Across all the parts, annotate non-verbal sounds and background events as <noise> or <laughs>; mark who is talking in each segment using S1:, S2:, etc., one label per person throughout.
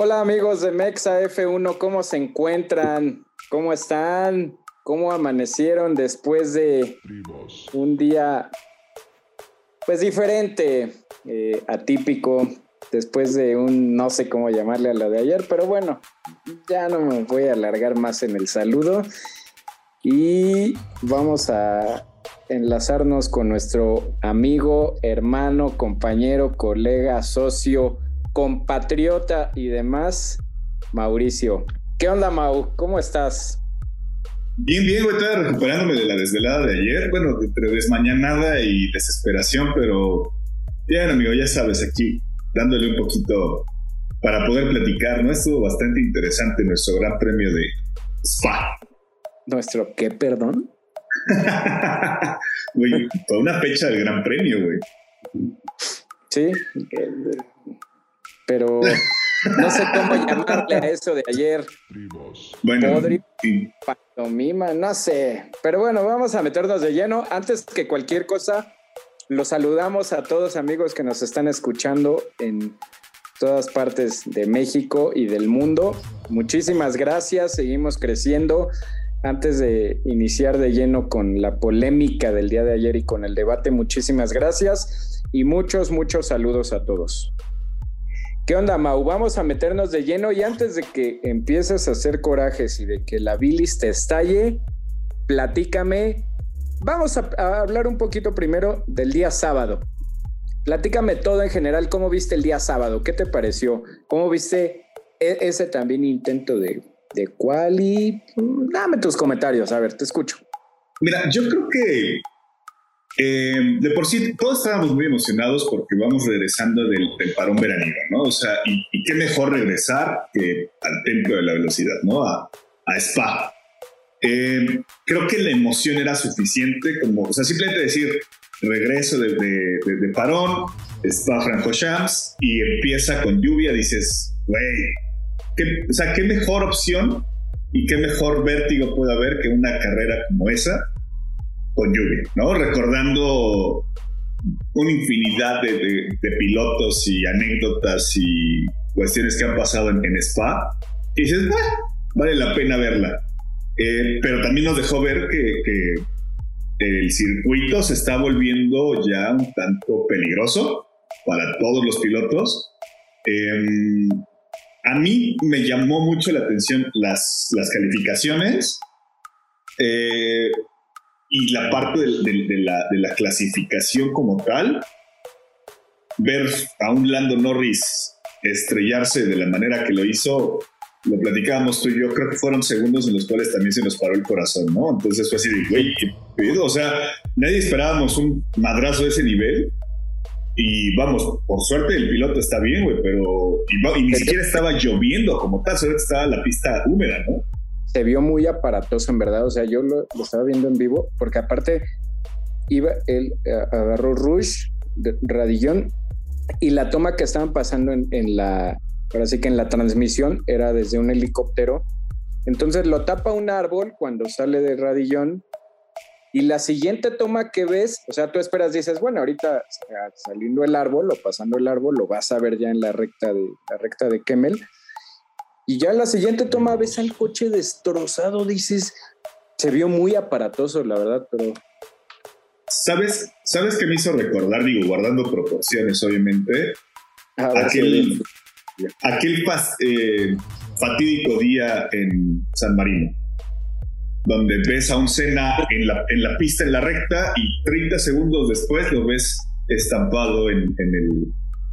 S1: Hola amigos de Mexa F1, ¿cómo se encuentran? ¿Cómo están? ¿Cómo amanecieron después de un día pues diferente, eh, atípico, después de un no sé cómo llamarle a lo de ayer, pero bueno, ya no me voy a alargar más en el saludo y vamos a enlazarnos con nuestro amigo, hermano, compañero, colega, socio, compatriota y demás, Mauricio. ¿Qué onda, Mau? ¿Cómo estás?
S2: Bien, bien, güey, estaba recuperándome de la desvelada de ayer. Bueno, entre desmañanada y desesperación, pero bien, amigo, ya sabes, aquí dándole un poquito para poder platicar, ¿no? Estuvo bastante interesante nuestro gran premio de Spa.
S1: ¿Nuestro qué, perdón? <laughs>
S2: Güey, fue una fecha del gran premio, güey.
S1: Sí, pero no sé cómo llamarle a eso de ayer.
S2: Bueno,
S1: Podri,
S2: sí.
S1: pantomima, no sé. Pero bueno, vamos a meternos de lleno. Antes que cualquier cosa, los saludamos a todos amigos que nos están escuchando en todas partes de México y del mundo. Muchísimas gracias, seguimos creciendo. Antes de iniciar de lleno con la polémica del día de ayer y con el debate, muchísimas gracias y muchos, muchos saludos a todos. ¿Qué onda, Mau? Vamos a meternos de lleno y antes de que empieces a hacer corajes y de que la bilis te estalle, platícame. Vamos a, hablar un poquito primero del día sábado. Platícame todo en general, ¿cómo viste el día sábado? ¿Qué te pareció? ¿Cómo viste e- ese también intento de, de quali? Dame tus comentarios, a ver, te escucho.
S2: Mira, yo creo que eh, de por sí todos estábamos muy emocionados porque vamos regresando del, del parón veraniego, ¿no? O sea, y, y qué mejor regresar que al templo de la velocidad, ¿no? A, a Spa. Eh, creo que la emoción era suficiente, como, o sea, simplemente decir regreso de, de, de- de parón, Spa Francorchamps y empieza con lluvia, dices, güey, ¿qué- o sea, qué mejor opción y qué mejor vértigo puede haber que una carrera como esa con lluvia, ¿no? Recordando una infinidad de, pilotos y anécdotas y cuestiones que han pasado en, Spa. Y dices, "Ah, vale la pena verla. Eh, pero también nos dejó ver que, el circuito se está volviendo ya un tanto peligroso para todos los pilotos. Eh, a mí me llamó mucho la atención las, las calificaciones. Eh, y la parte del- del- de, la, de la clasificación como tal, ver a un Lando Norris estrellarse de la manera que lo hizo, lo platicábamos tú y yo, creo que fueron segundos en los cuales también se nos paró el corazón, ¿no? Entonces fue así de, güey, qué pedo, o sea, nadie esperábamos un madrazo de ese nivel. Y vamos, por suerte el piloto está bien, güey, pero. Y, y ni siquiera estaba lloviendo como tal, solo estaba la pista húmeda, ¿no?
S1: Se vio muy aparatoso en verdad, o sea, yo lo, estaba viendo en vivo, porque aparte iba, él eh, agarró Rush, Radillón, y la toma que estaban pasando en, en la, ahora sí que en la transmisión era desde un helicóptero, entonces lo tapa un árbol cuando sale de Radillón, y la siguiente toma que ves, o sea, tú esperas, dices, bueno, ahorita sa- saliendo el árbol o pasando el árbol, lo vas a ver ya en la recta de, la recta de Kemmel, y ya en la siguiente toma ves al coche destrozado, dices, se vio muy aparatoso, la verdad, pero
S2: ¿Sabes, ¿Sabes qué me hizo recordar? Digo, guardando proporciones, obviamente. Aquel, aquel eh, fatídico día en San Marino, donde ves a un Senna en la, en la pista, en la recta, y 30 segundos después lo ves estampado en, en el,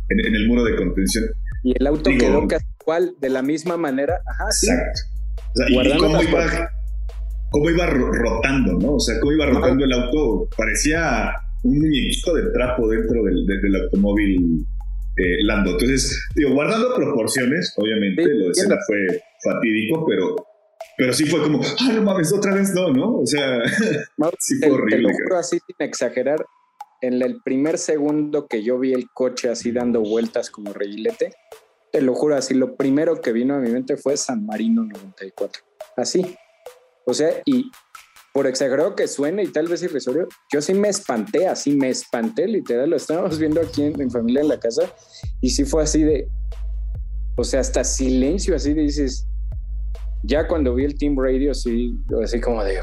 S2: en, en el muro de contención.
S1: y el auto
S2: digo-
S1: quedó casi igual, de la misma manera, ajá, sí,
S2: Exacto. O sea, y- y
S1: Guardando
S2: cómo iba, cómo iba ro- rotando, ¿no? O sea, cómo iba rotando el auto. Parecía un muñequito de trapo dentro del, de- del automóvil eh, Lando. Entonces, digo, guardando proporciones, obviamente,
S1: Sí,
S2: lo de. Senna fue fatídico, pero, pero sí fue como, ah, no mames, otra vez no, ¿no? O sea, <laughs> sí
S1: te,
S2: fue
S1: te
S2: horrible.
S1: lo
S2: cabrón.
S1: juro así sin exagerar, en el primer segundo que yo vi el coche así dando vueltas como reguilete, te lo juro así, lo primero que vino a mi mente fue San Marino 94, así, o sea, y por exagerado que suene y tal vez irrisorio, yo sí me espanté, así me espanté, literal, lo estábamos viendo aquí en, en familia en la casa, y sí fue así de, o sea, hasta silencio, así dices. Ya cuando vi el Team Radio, sí, así como de.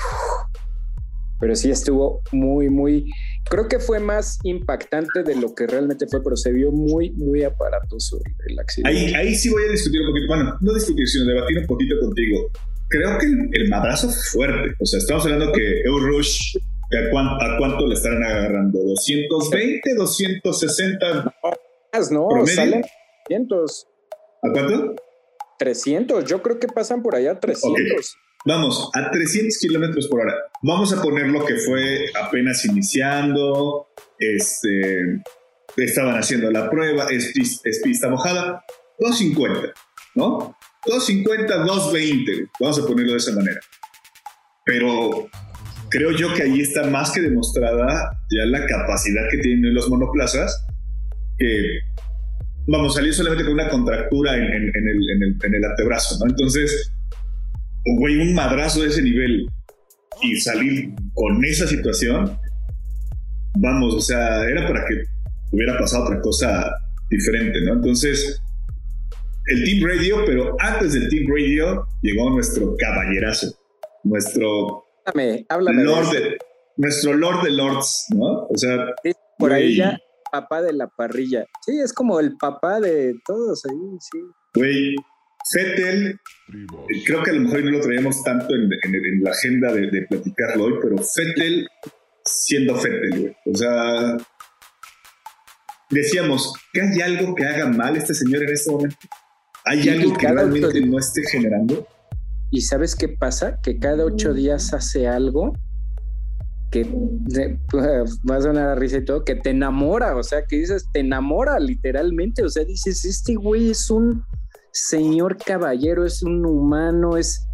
S1: pero sí estuvo muy, muy. Creo que fue más impactante de lo que realmente fue, pero se vio muy, muy aparatoso el accidente.
S2: Ahí, ahí sí voy a discutir un poquito, bueno, no discutir, sino debatir un poquito contigo. Creo que el, madrazo fue fuerte. O sea, estamos hablando que Eurush, ¿a cuánto, ¿a cuánto le estarán agarrando? ¿220, 260?
S1: No, no, salen 300.
S2: ¿A cuánto?
S1: 300, yo creo que pasan por allá 300.
S2: Vamos, a 300 kilómetros por hora. Vamos a poner lo que fue apenas iniciando, este, estaban haciendo la prueba, es, pista mojada, 250, ¿no? 250, 220, vamos a ponerlo de esa manera. Pero creo yo que ahí está más que demostrada ya la capacidad que tienen los monoplazas, que vamos, salir solamente con una contractura en, el, en el antebrazo, ¿no? Entonces, güey, un madrazo de ese nivel y salir con esa situación, vamos, o sea, era para que hubiera pasado otra cosa diferente, ¿no? Entonces, el Team Radio, pero antes del Team Radio llegó nuestro caballerazo, nuestro
S1: háblame,
S2: Lord de, nuestro Lord de Lords, ¿no? O sea,
S1: por ahí ya papá de la parrilla. Sí, es como el papá de todos ahí, sí.
S2: Güey, Fettel, creo que a lo mejor no lo traíamos tanto en, la agenda de, platicarlo hoy, pero Fettel siendo Fettel, güey. O sea, decíamos, ¿que hay algo que haga mal este señor en este momento? ¿Hay algo que realmente no esté generando?
S1: ¿Y sabes qué pasa? Que cada ocho días hace algo que <laughs> va a sonar a risa y todo, que te enamora, o sea, que dices, te enamora literalmente, o sea, dices, este güey es un señor caballero, es un humano, es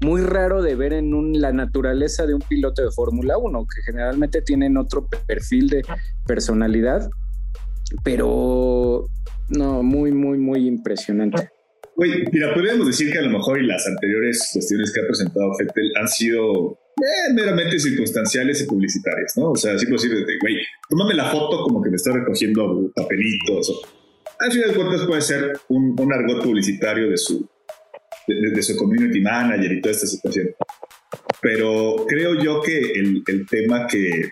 S1: muy raro de ver en la naturaleza de un piloto de Fórmula 1, que generalmente tienen otro perfil de personalidad, pero no, muy, muy, muy impresionante.
S2: Güey, mira, podríamos decir que a lo mejor y las anteriores cuestiones que ha presentado Fettel han sido eh, meramente circunstanciales y publicitarias, ¿no? O sea, así puedo decir, güey, tómame la foto como que me está recogiendo papelitos. O, al final de cuentas puede ser un, un argot publicitario de su, de, su community manager y toda esta situación. Pero creo yo que el, el, tema que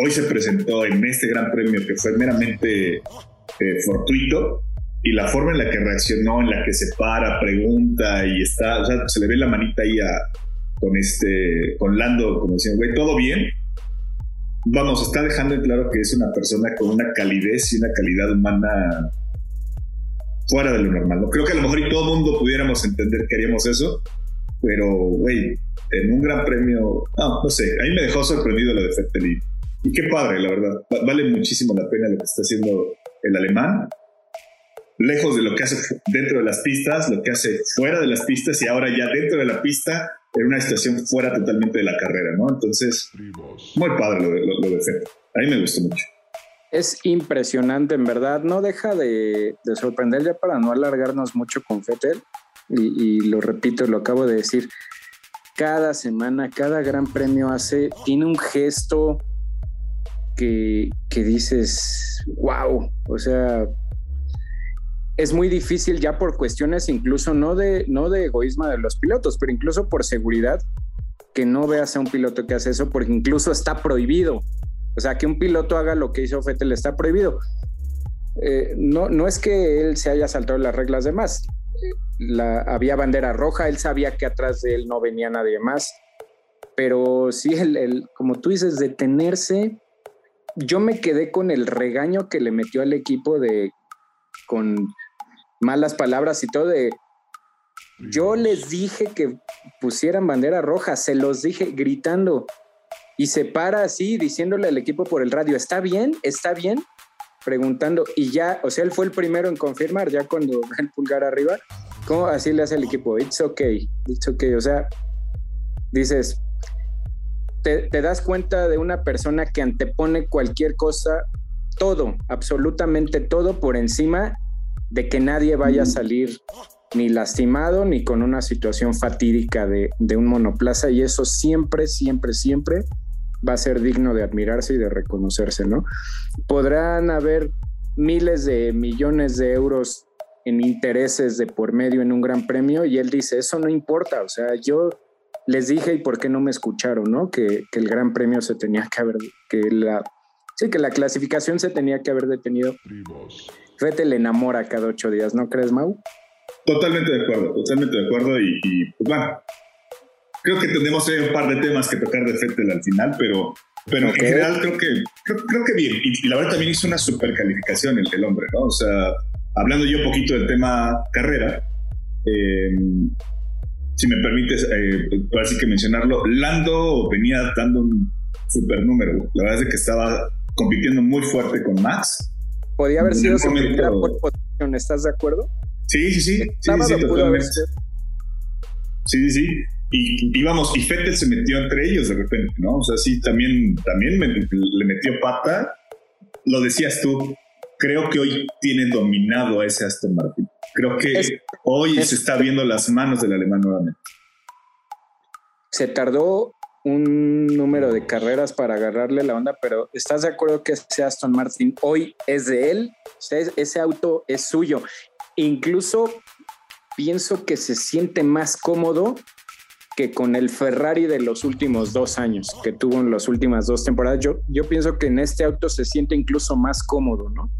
S2: hoy se presentó en este gran premio, que fue meramente eh, fortuito, y la forma en la que reaccionó, en la que se para, pregunta y está, o sea, se le ve la manita ahí a, con este, con Lando, como decían, güey, todo bien. Vamos, está dejando en claro que es una persona con una calidez y una calidad humana fuera de lo normal. ¿no? Creo que a lo mejor y todo el mundo pudiéramos entender que haríamos eso, pero, güey, en un gran premio, no, no sé, a mí me dejó sorprendido lo de Fettel y, qué padre, la verdad. Vale muchísimo la pena lo que está haciendo el alemán. Lejos de lo que hace dentro de las pistas, lo que hace fuera de las pistas y ahora ya dentro de la pista en una situación fuera totalmente de la carrera, ¿no? Entonces, muy padre lo de, lo, de Fettel. A mí me gustó mucho
S1: es impresionante, en verdad. No deja de, sorprender ya para no alargarnos mucho con Fettel. Y, lo repito, lo acabo de decir. Cada semana, cada gran premio hace, tiene un gesto que, que dices, wow, o sea, es muy difícil ya por cuestiones incluso no de, no de egoísmo de los pilotos, pero incluso por seguridad, que no veas a un piloto que hace eso, porque incluso está prohibido. O sea, que un piloto haga lo que hizo Fettel está prohibido. Eh, no, no es que él se haya saltado las reglas de más. La, había bandera roja, él sabía que atrás de él no venía nadie más. Pero sí, el, como tú dices, detenerse. Yo me quedé con el regaño que le metió al equipo de con malas palabras y todo de yo les dije que pusieran bandera roja, se los dije gritando y se para así diciéndole al equipo por el radio, ¿está bien? ¿Está bien? Preguntando y ya, o sea, él fue el primero en confirmar, ya cuando <laughs> el pulgar arriba, ¿cómo así le hace el equipo? It's okay, it's okay, o sea, dices, te, te das cuenta de una persona que antepone cualquier cosa, todo, absolutamente todo por encima de que nadie vaya a salir ni lastimado ni con una situación fatídica de, de, un monoplaza y eso siempre, siempre, siempre va a ser digno de admirarse y de reconocerse, ¿no? Podrán haber miles de millones de euros en intereses de por medio en un gran premio y él dice, eso no importa, o sea, yo les dije y por qué no me escucharon, ¿no? Que, que el gran premio se tenía que haber, que la, sí, que la clasificación se tenía que haber detenido. Vettel le enamora cada ocho días, ¿no crees, Mau?
S2: Totalmente de acuerdo, totalmente de acuerdo y, pues bueno, creo que tenemos un par de temas que tocar de Vettel al final, pero, pero en general creo que, creo, que bien. Y, la verdad también hizo una super calificación el, el hombre, ¿no? O sea, hablando yo un poquito del tema carrera, eh, si me permites, eh, así que mencionarlo, Lando venía dando un super número. La verdad es que estaba compitiendo muy fuerte con Max.
S1: Podía haber sido su primera ¿estás de acuerdo?
S2: Sí, sí, sí. Sí, sí, sí, sí, Y, vamos, y Fettel se metió entre ellos de repente, ¿no? O sea, sí, también, también le metió pata. Lo decías tú, creo que hoy tiene dominado a ese Aston Martin. Creo que hoy se está viendo las manos del alemán nuevamente.
S1: Se tardó un número de carreras para agarrarle la onda, pero ¿estás de acuerdo que ese Aston Martin hoy es de él? ese auto es suyo. Incluso pienso que se siente más cómodo que con el Ferrari de los últimos dos años que tuvo en las últimas dos temporadas. Yo, yo pienso que en este auto se siente incluso más cómodo, ¿no?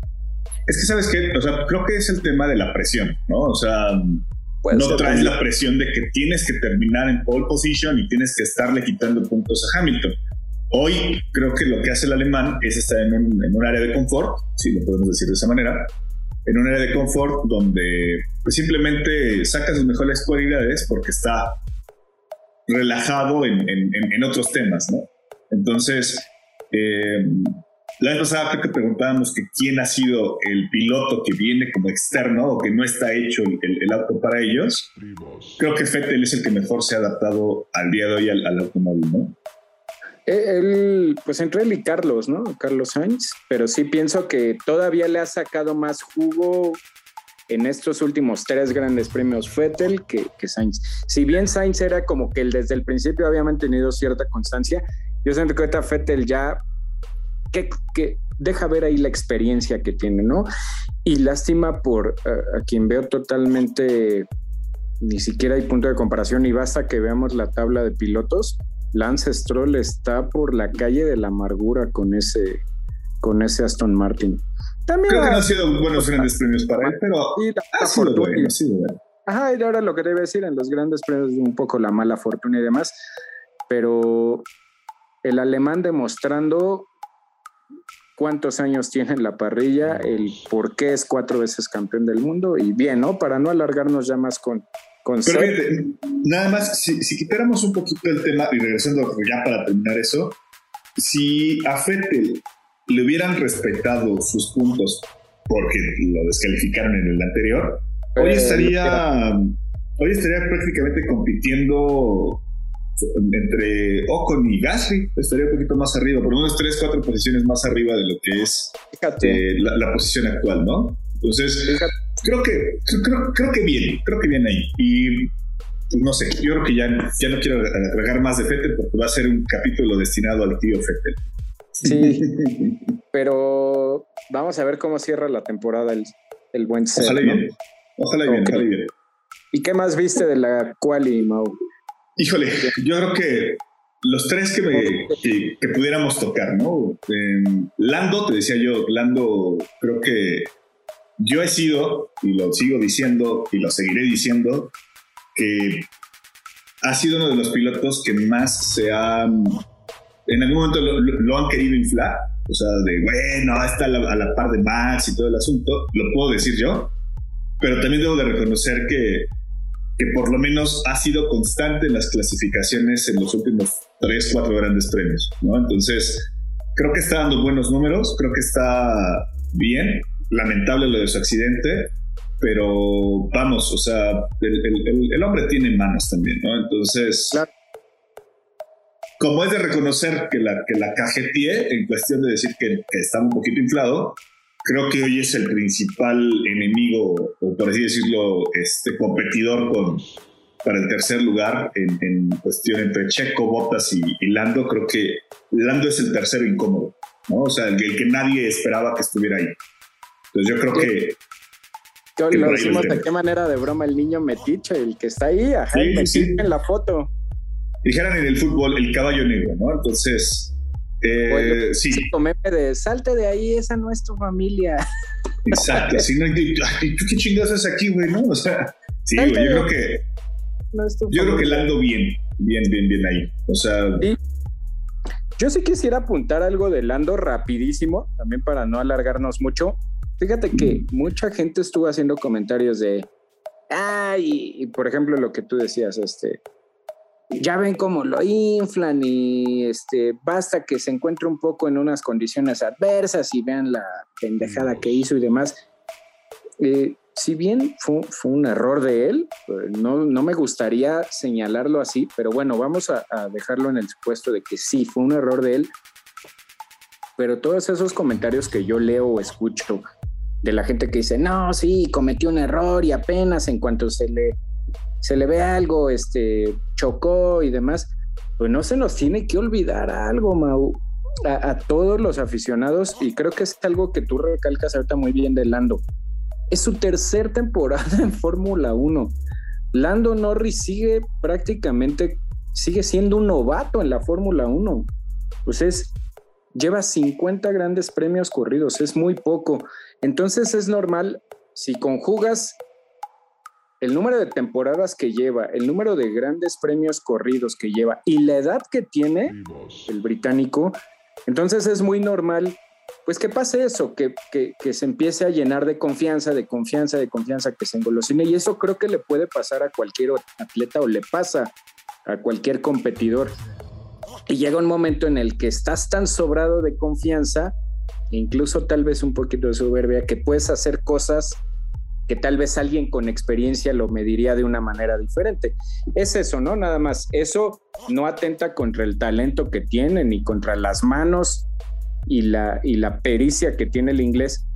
S2: Es que, ¿sabes qué? O sea, creo que es el tema de la presión, ¿no? O sea, no traes la presión de que tienes que terminar en pole position y tienes que estarle quitando puntos a Hamilton. Hoy creo que lo que hace el alemán es estar en un, área de confort, si lo podemos decir de esa manera, en un área de confort donde pues, simplemente saca sus mejores cualidades porque está relajado en, en otros temas, ¿no? Entonces, eh, la vez pasada creo que preguntábamos que quién ha sido el piloto que viene como externo o que no está hecho el, auto para ellos. Creo que Fettel es el que mejor se ha adaptado al día de hoy al, automóvil, ¿no?
S1: Él, pues entre él y Carlos, ¿no? Carlos Sainz, pero sí pienso que todavía le ha sacado más jugo en estos últimos tres grandes premios Fettel que, que Sainz. Si bien Sainz era como que él desde el principio había mantenido cierta constancia, yo siento que ahorita Fettel ya que, deja ver ahí la experiencia que tiene, ¿no? Y lástima por a quien veo totalmente, ni siquiera hay punto de comparación y basta que veamos la tabla de pilotos. Lance Stroll está por la calle de la amargura con ese, con ese Aston Martin.
S2: También Creo que no han sido buenos grandes premios para él, pero ha sido bueno, ha sido bueno.
S1: Ajá, y ahora lo que debe decir en los grandes premios un poco la mala fortuna y demás, pero el alemán demostrando cuántos años tiene en la parrilla, el por qué es cuatro veces campeón del mundo y bien, ¿no? Para no alargarnos ya más con... con
S2: Pero nada más, si, quitáramos un poquito el tema y regresando ya para terminar eso, si a Fettel le hubieran respetado sus puntos porque lo descalificaron en el anterior, hoy eh, estaría, hoy estaría prácticamente compitiendo entre Ocon y Gasly estaría un poquito más arriba, por menos 3, 4 posiciones más arriba de lo que es eh, la, posición actual, ¿no? Entonces, creo que, creo, que bien, creo que bien ahí. Y pues, no sé, yo creo que ya, ya no quiero agregar más de Fettel porque va a ser un capítulo destinado al tío Fettel.
S1: Sí, <laughs> pero vamos a ver cómo cierra la temporada el, el buen
S2: set. Ojalá bien, ojalá bien, ojalá bien.
S1: ¿Y qué más viste de la quali, Mau?
S2: Híjole, yo creo que los tres que, que, pudiéramos tocar, ¿no? Lando, te decía yo, Lando, creo que yo he sido, y lo sigo diciendo, y lo seguiré diciendo, que ha sido uno de los pilotos que más se ha, en algún momento lo, han querido inflar, o sea, de, bueno, está a la, a la par de Max y todo el asunto, lo puedo decir yo, pero también debo de reconocer que que por lo menos ha sido constante en las clasificaciones en los últimos tres, cuatro grandes premios, ¿no? Entonces, creo que está dando buenos números, creo que está bien, lamentable lo de su accidente, pero vamos, o sea, el, hombre tiene manos también, ¿no? Entonces, como es de reconocer que la, que la cajeteé en cuestión de decir que, que está un poquito inflado, creo que hoy es el principal enemigo, o por así decirlo, este competidor con, para el tercer lugar en, cuestión entre Checo, Bottas y, Lando. Creo que Lando es el tercero incómodo, ¿no? O sea, el, que nadie esperaba que estuviera ahí. Entonces yo creo que
S1: lo decimos de qué manera de broma el niño metiche, el que está ahí, ajá, en la foto.
S2: Dijeran en el fútbol el caballo negro, ¿no? Entonces, eh, sí.
S1: de salte de ahí, esa no es tu familia. <laughs>
S2: Exacto, si no, ¿qué chingados haces aquí, güey? ¿No? <laughs> O sea, sí, güey, yo creo que. yo creo que la ando bien, bien, bien, bien ahí. O sea.
S1: Yo sí quisiera apuntar algo de Lando rapidísimo, también para no alargarnos mucho. Fíjate que mucha gente estuvo haciendo comentarios de, ay, y, por ejemplo lo que tú decías, este, ya ven cómo lo inflan y este, basta que se encuentre un poco en unas condiciones adversas y vean la pendejada que hizo y demás. Eh, si bien fue, un error de él, pues, no, no, me gustaría señalarlo así, pero bueno, vamos a, dejarlo en el supuesto de que sí, fue un error de él. Pero todos esos comentarios que yo leo o escucho de la gente que dice, no, sí, cometió un error y apenas en cuanto se le, se le ve algo, este, chocó y demás, pues no se nos tiene que olvidar algo, Mau. A, a todos los aficionados, y creo que es algo que tú recalcas ahorita muy bien de Lando es su tercer temporada <laughs> en Fórmula 1. Lando Norris sigue prácticamente, sigue siendo un novato en la Fórmula 1. Pues es, lleva 50 grandes premios corridos, es muy poco. Entonces es normal, si conjugas el número de temporadas que lleva, el número de grandes premios corridos que lleva y la edad que tiene el británico, entonces es muy normal pues que pase eso, que, se empiece a llenar de confianza, de confianza, de confianza, que se engolosine. Y eso creo que le puede pasar a cualquier atleta o le pasa a cualquier competidor. Y llega un momento en el que estás tan sobrado de confianza, incluso tal vez un poquito de soberbia, que puedes hacer cosas que tal vez alguien con experiencia lo mediría de una manera diferente. Es eso, ¿no? Nada más. Eso no atenta contra el talento que tiene ni contra las manos y la, y la pericia que tiene el inglés.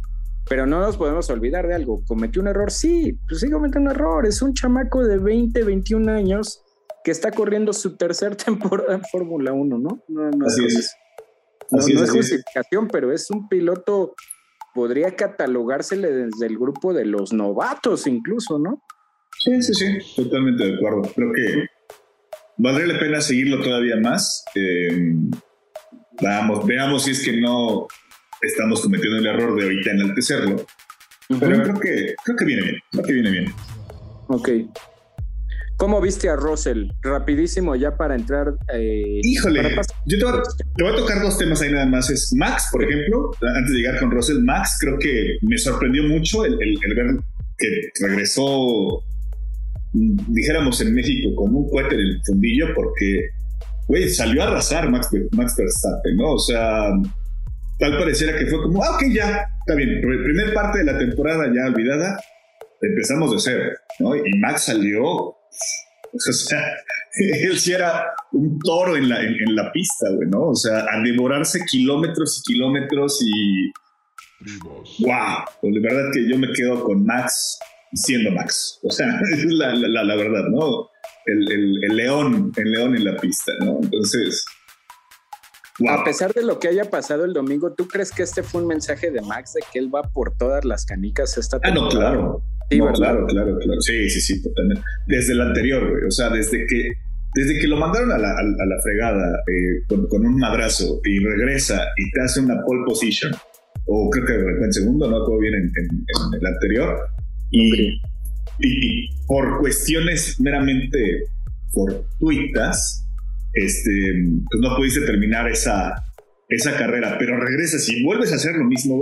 S1: Pero no nos podemos olvidar de algo. ¿Cometió un error? Sí, pues sí cometió un error. Es un chamaco de 20, 21 años que está corriendo su tercer <laughs> temporada en Fórmula 1, ¿no? No, no,
S2: así es.
S1: No, es, justificación, pero es un piloto, podría catalogársele desde el grupo de los novatos incluso, ¿no?
S2: Sí, sí, sí, totalmente de acuerdo. Creo que valdría la pena seguirlo todavía más. Eh, Vamos, veamos si es que no estamos cometiendo el error de ahorita enaltecerlo. Pero creo que, creo que viene bien, creo que viene bien.
S1: Ok. ¿Cómo viste a Russell? Rapidísimo ya para entrar.
S2: Eh, Híjole, yo te voy, a, tocar dos temas ahí nada más. Es Max, por ejemplo, antes de llegar con Russell, Max creo que me sorprendió mucho el, ver que regresó, dijéramos en México, con un cohete en el fundillo, porque güey, salió a arrasar Max, Max Verstappen, ¿no? O sea, tal pareciera que fue como, ah, ok, ya, está bien, primer parte de la temporada ya olvidada, empezamos de cero, ¿no? Y Max salió, o sea, <laughs> él sí era un toro en la, en, la pista, güey, ¿no? O sea, a devorarse kilómetros y kilómetros y... ¡Wow! Pues la verdad que yo me quedo con Max siendo Max. O sea, <laughs> es la, la, la verdad, ¿no? el, león, el león en la pista, ¿no? Entonces...
S1: A pesar de lo que haya pasado el domingo, ¿tú crees que este fue un mensaje de Max de que él va por todas las canicas esta
S2: temporada? Ah, no, claro. Sí, claro, claro, claro. Sí, sí, sí, totalmente. Desde el anterior, güey. O sea, desde que, desde que lo mandaron a la, a, la fregada eh, con, un madrazo y regresa y te hace una pole position, o creo que en segundo, no todo bien en, el anterior, y, y, por cuestiones meramente fortuitas, este, pues no pudiste terminar esa, esa carrera, pero regresas y vuelves a hacer lo mismo,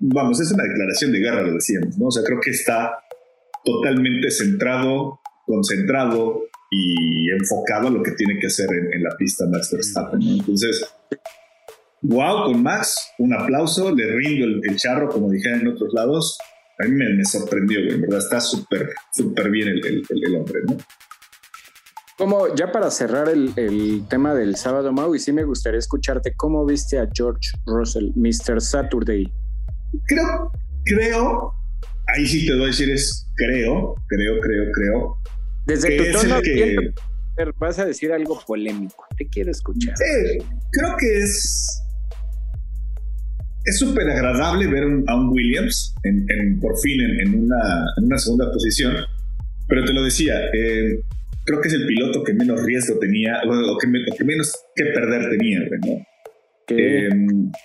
S2: Vamos, es una declaración de guerra, lo decíamos, ¿no? O sea, creo que está totalmente centrado, concentrado y enfocado a lo que tiene que hacer en, la pista Max Verstappen, Entonces, wow, con Max, un aplauso, le rindo el, el charro, como dijeron en otros lados, a mí me, sorprendió, güey, en verdad está súper, súper bien el, el, hombre, ¿no?
S1: Como ya para cerrar el, el, tema del sábado, Mau, y sí me gustaría escucharte, ¿cómo viste a George Russell, Mr. Saturday?
S2: Creo, creo, ahí sí te voy a decir es creo, creo, creo, creo.
S1: Desde tu tono que... vas a decir algo polémico, te quiero escuchar.
S2: Sí, creo que es es súper agradable ver a un Williams en, por fin en, una, segunda posición, pero te lo decía, eh, creo que es el piloto que menos riesgo tenía, o que, menos que perder tenía, ¿no? Eh,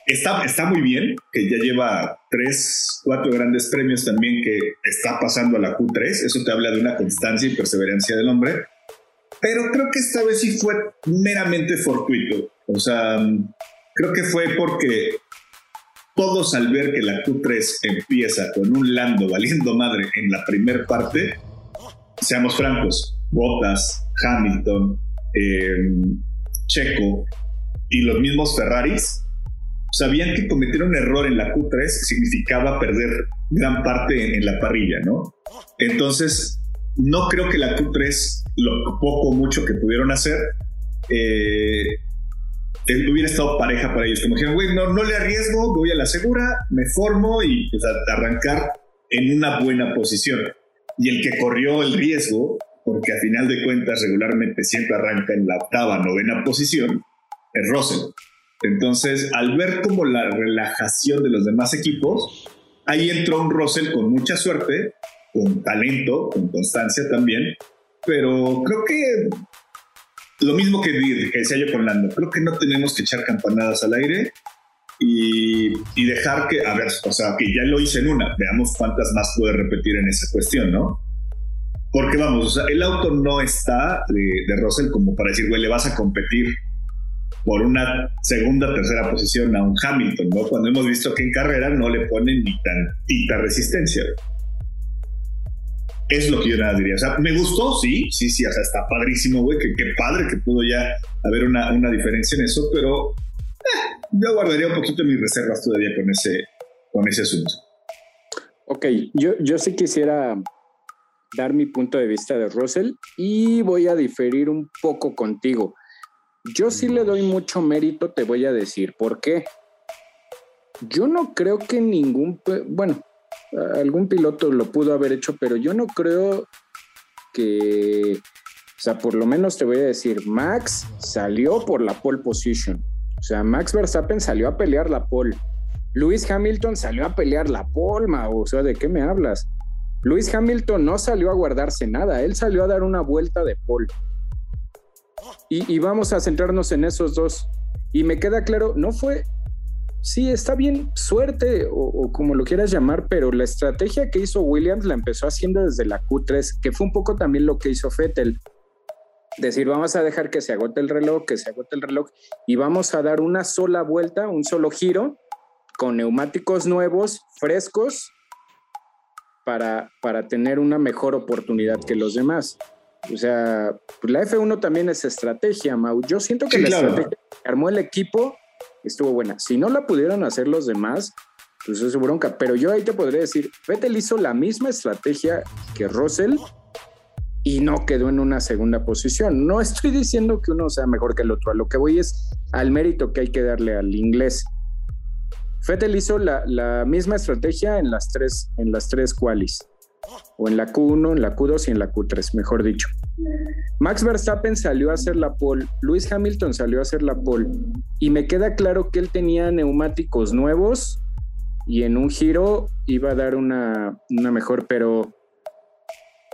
S2: está, está muy bien, que ya lleva tres, cuatro grandes premios también que está pasando a la Q3, eso te habla de una constancia y perseverancia del hombre, pero creo que esta vez sí fue meramente fortuito, o sea, creo que fue porque todos al ver que la Q3 empieza con un Lando valiendo madre en la primera parte, seamos francos, Bottas, Hamilton, em, Checo y los mismos Ferraris sabían que cometer un error en la Q3 significaba perder gran parte en, la parrilla, ¿no? Entonces, no creo que la Q3, lo poco o mucho que pudieron hacer, eh, hubiera estado pareja para ellos. Como dijeron, güey, no, no le arriesgo, voy a la segura, me formo y pues, arrancar en una buena posición. Y el que corrió el riesgo, porque a final de cuentas regularmente siempre arranca en la octava, novena posición, es Russell. Entonces, al ver como la relajación de los demás equipos, ahí entró un Russell con mucha suerte, con talento, con constancia también, pero creo que lo mismo que, decía yo con Lando, creo que no tenemos que echar campanadas al aire y, dejar que, a ver, o sea, que ya lo hice en una, veamos cuántas más puede repetir en esa cuestión, ¿no? Porque vamos, o sea, el auto no está de, de Russell como para decir, güey, le vas a competir por una segunda, tercera posición a un Hamilton, ¿no? Cuando hemos visto que en carrera no le ponen ni tantita resistencia es lo que yo nada diría. O sea, me gustó, sí, sí, sí, o sea, está padrísimo, güey, qué padre que pudo ya haber una, una diferencia en eso, pero eh, yo guardaría un poquito mis reservas todavía con ese, con ese asunto.
S1: Ok, yo, yo sí quisiera dar mi punto de vista de Russell y voy a diferir un poco contigo. Yo sí le doy mucho mérito, te voy a decir por qué. Yo no creo que ningún, bueno, algún piloto lo pudo haber hecho, pero yo no creo que, o sea, por lo menos te voy a decir, Max salió por la pole position. O sea, Max Verstappen salió a pelear la pole. Lewis Hamilton salió a pelear la pole, o sea, ¿de qué me hablas? Lewis Hamilton no salió a guardarse nada, él salió a dar una vuelta de pole. Y, y vamos a centrarnos en esos dos. Y me queda claro, no fue sí, está bien, suerte o, como lo quieras llamar, pero la estrategia que hizo Williams la empezó haciendo desde la Q3, que fue un poco también lo que hizo Fettel. Decir, vamos a dejar que se agote el reloj, que se agote el reloj y vamos a dar una sola vuelta, un solo giro con neumáticos nuevos, frescos, para, para tener una mejor oportunidad que los demás. O sea, pues la F1 también es estrategia, Mau. Yo siento que la estrategia que armó el equipo estuvo buena. Si no la pudieron hacer los demás, pues es bronca. Pero yo ahí te podría decir, Vettel hizo la misma estrategia que Russell y no quedó en una segunda posición. No estoy diciendo que uno sea mejor que el otro. A lo que voy es al mérito que hay que darle al inglés. Vettel hizo la, la misma estrategia en las tres, en las tres qualis o en la Q1, en la Q2 y en la Q3, mejor dicho. Max Verstappen salió a hacer la pole, Lewis Hamilton salió a hacer la pole y me queda claro que él tenía neumáticos nuevos y en un giro iba a dar una, una mejor, pero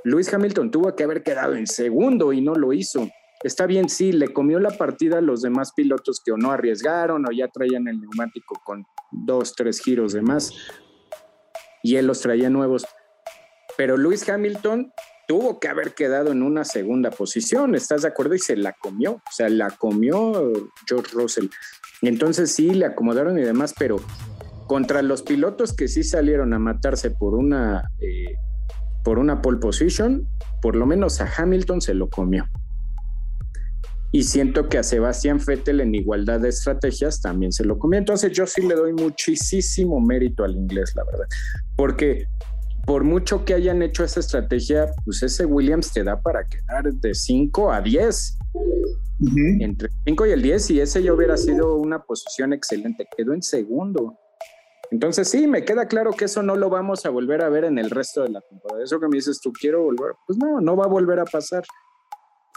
S1: Lewis Hamilton tuvo que haber quedado en segundo y no lo hizo. Está bien, sí, le comió la partida a los demás pilotos que o no arriesgaron o ya traían el neumático con dos, tres giros de más y él los traía nuevos pero Lewis Hamilton tuvo que haber quedado en una segunda posición, ¿estás de acuerdo? Y se la comió, o sea, la comió George Russell. Entonces sí, le acomodaron y demás, pero contra los pilotos que sí salieron a matarse por una, eh, por una pole position, por lo menos a Hamilton se lo comió. Y siento que a Sebastián Vettel en igualdad de estrategias también se lo comió. Entonces yo sí le doy muchísimo mérito al inglés, la verdad. Porque por mucho que hayan hecho esa estrategia, pues ese Williams te da para quedar de 5 a 10. Entre 5 y el 10, y ese ya hubiera sido una posición excelente. Quedó en segundo. Entonces, sí, me queda claro que eso no lo vamos a volver a ver en el resto de la temporada. Eso que me dices, tú quiero volver. Pues no, no va a volver a pasar.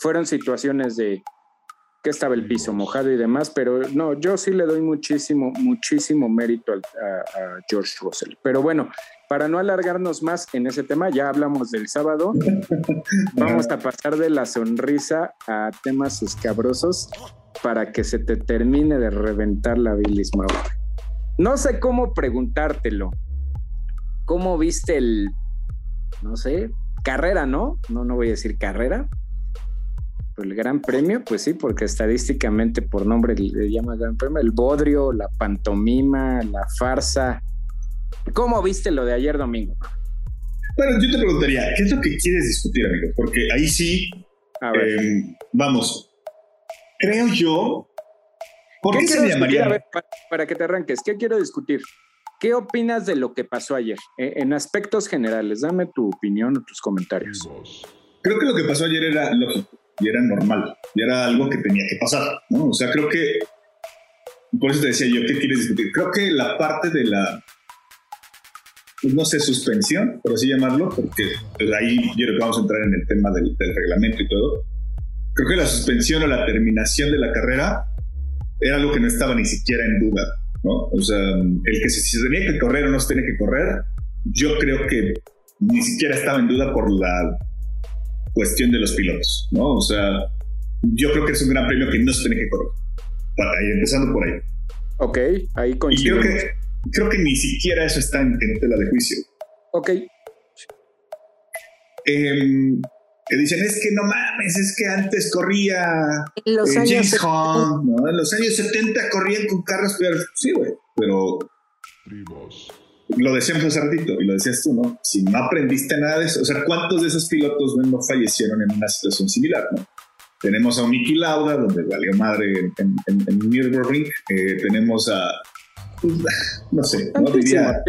S1: Fueron situaciones de, que estaba el piso mojado y demás, pero no, yo sí le doy muchísimo, muchísimo mérito a, a, George Russell. Pero bueno, para no alargarnos más en ese tema, ya hablamos del sábado, <laughs> vamos a pasar de la sonrisa a temas escabrosos para que se te termine de reventar la bilis, No sé cómo preguntártelo. ¿Cómo viste el, no sé, carrera, no? No, no voy a decir carrera, el Gran Premio, pues sí, porque estadísticamente por nombre le llama Gran Premio, el bodrio, la pantomima, la farsa. ¿Cómo viste lo de ayer domingo?
S2: Bueno, yo te preguntaría, ¿qué es lo que quieres discutir, amigo? Porque ahí sí, eh, vamos, creo yo,
S1: ¿por qué, se llamaría? para, que te arranques, ¿qué quiero discutir? ¿Qué opinas de lo que pasó ayer? Eh, en aspectos generales, dame tu opinión o tus comentarios.
S2: Creo que lo que pasó ayer era lógico y era normal, y era algo que tenía que pasar, ¿no? O sea, creo que, por eso te decía yo, ¿qué quieres discutir? Creo que la parte de la, no sé, suspensión, por así llamarlo, porque pues, ahí yo creo que vamos a entrar en el tema del, reglamento y todo. Creo que la suspensión o la terminación de la carrera era algo que no estaba ni siquiera en duda, ¿no? O sea, el que si se tenía que correr o no se tenía que correr, yo creo que ni siquiera estaba en duda por la cuestión de los pilotos, ¿no? O sea, yo creo que es un gran premio que no se tiene que correr. Para empezando por ahí.
S1: Ok, ahí coincido.
S2: Y creo que, creo que ni siquiera eso está en, tela de juicio.
S1: Ok.
S2: Em, que dicen, es que no mames, es que antes corría
S1: en los años
S2: James Hunt, ¿no? En los años 70 corrían con carros peores. Sí, güey, pero lo decíamos hace ratito y lo decías tú, ¿no? Si no aprendiste nada de eso, o sea, ¿cuántos de esos pilotos no fallecieron en una situación similar, ¿no? Tenemos a un Nicky Lauda, donde valió madre en, en, en Nürburgring. Eh, tenemos a, no sé, no diría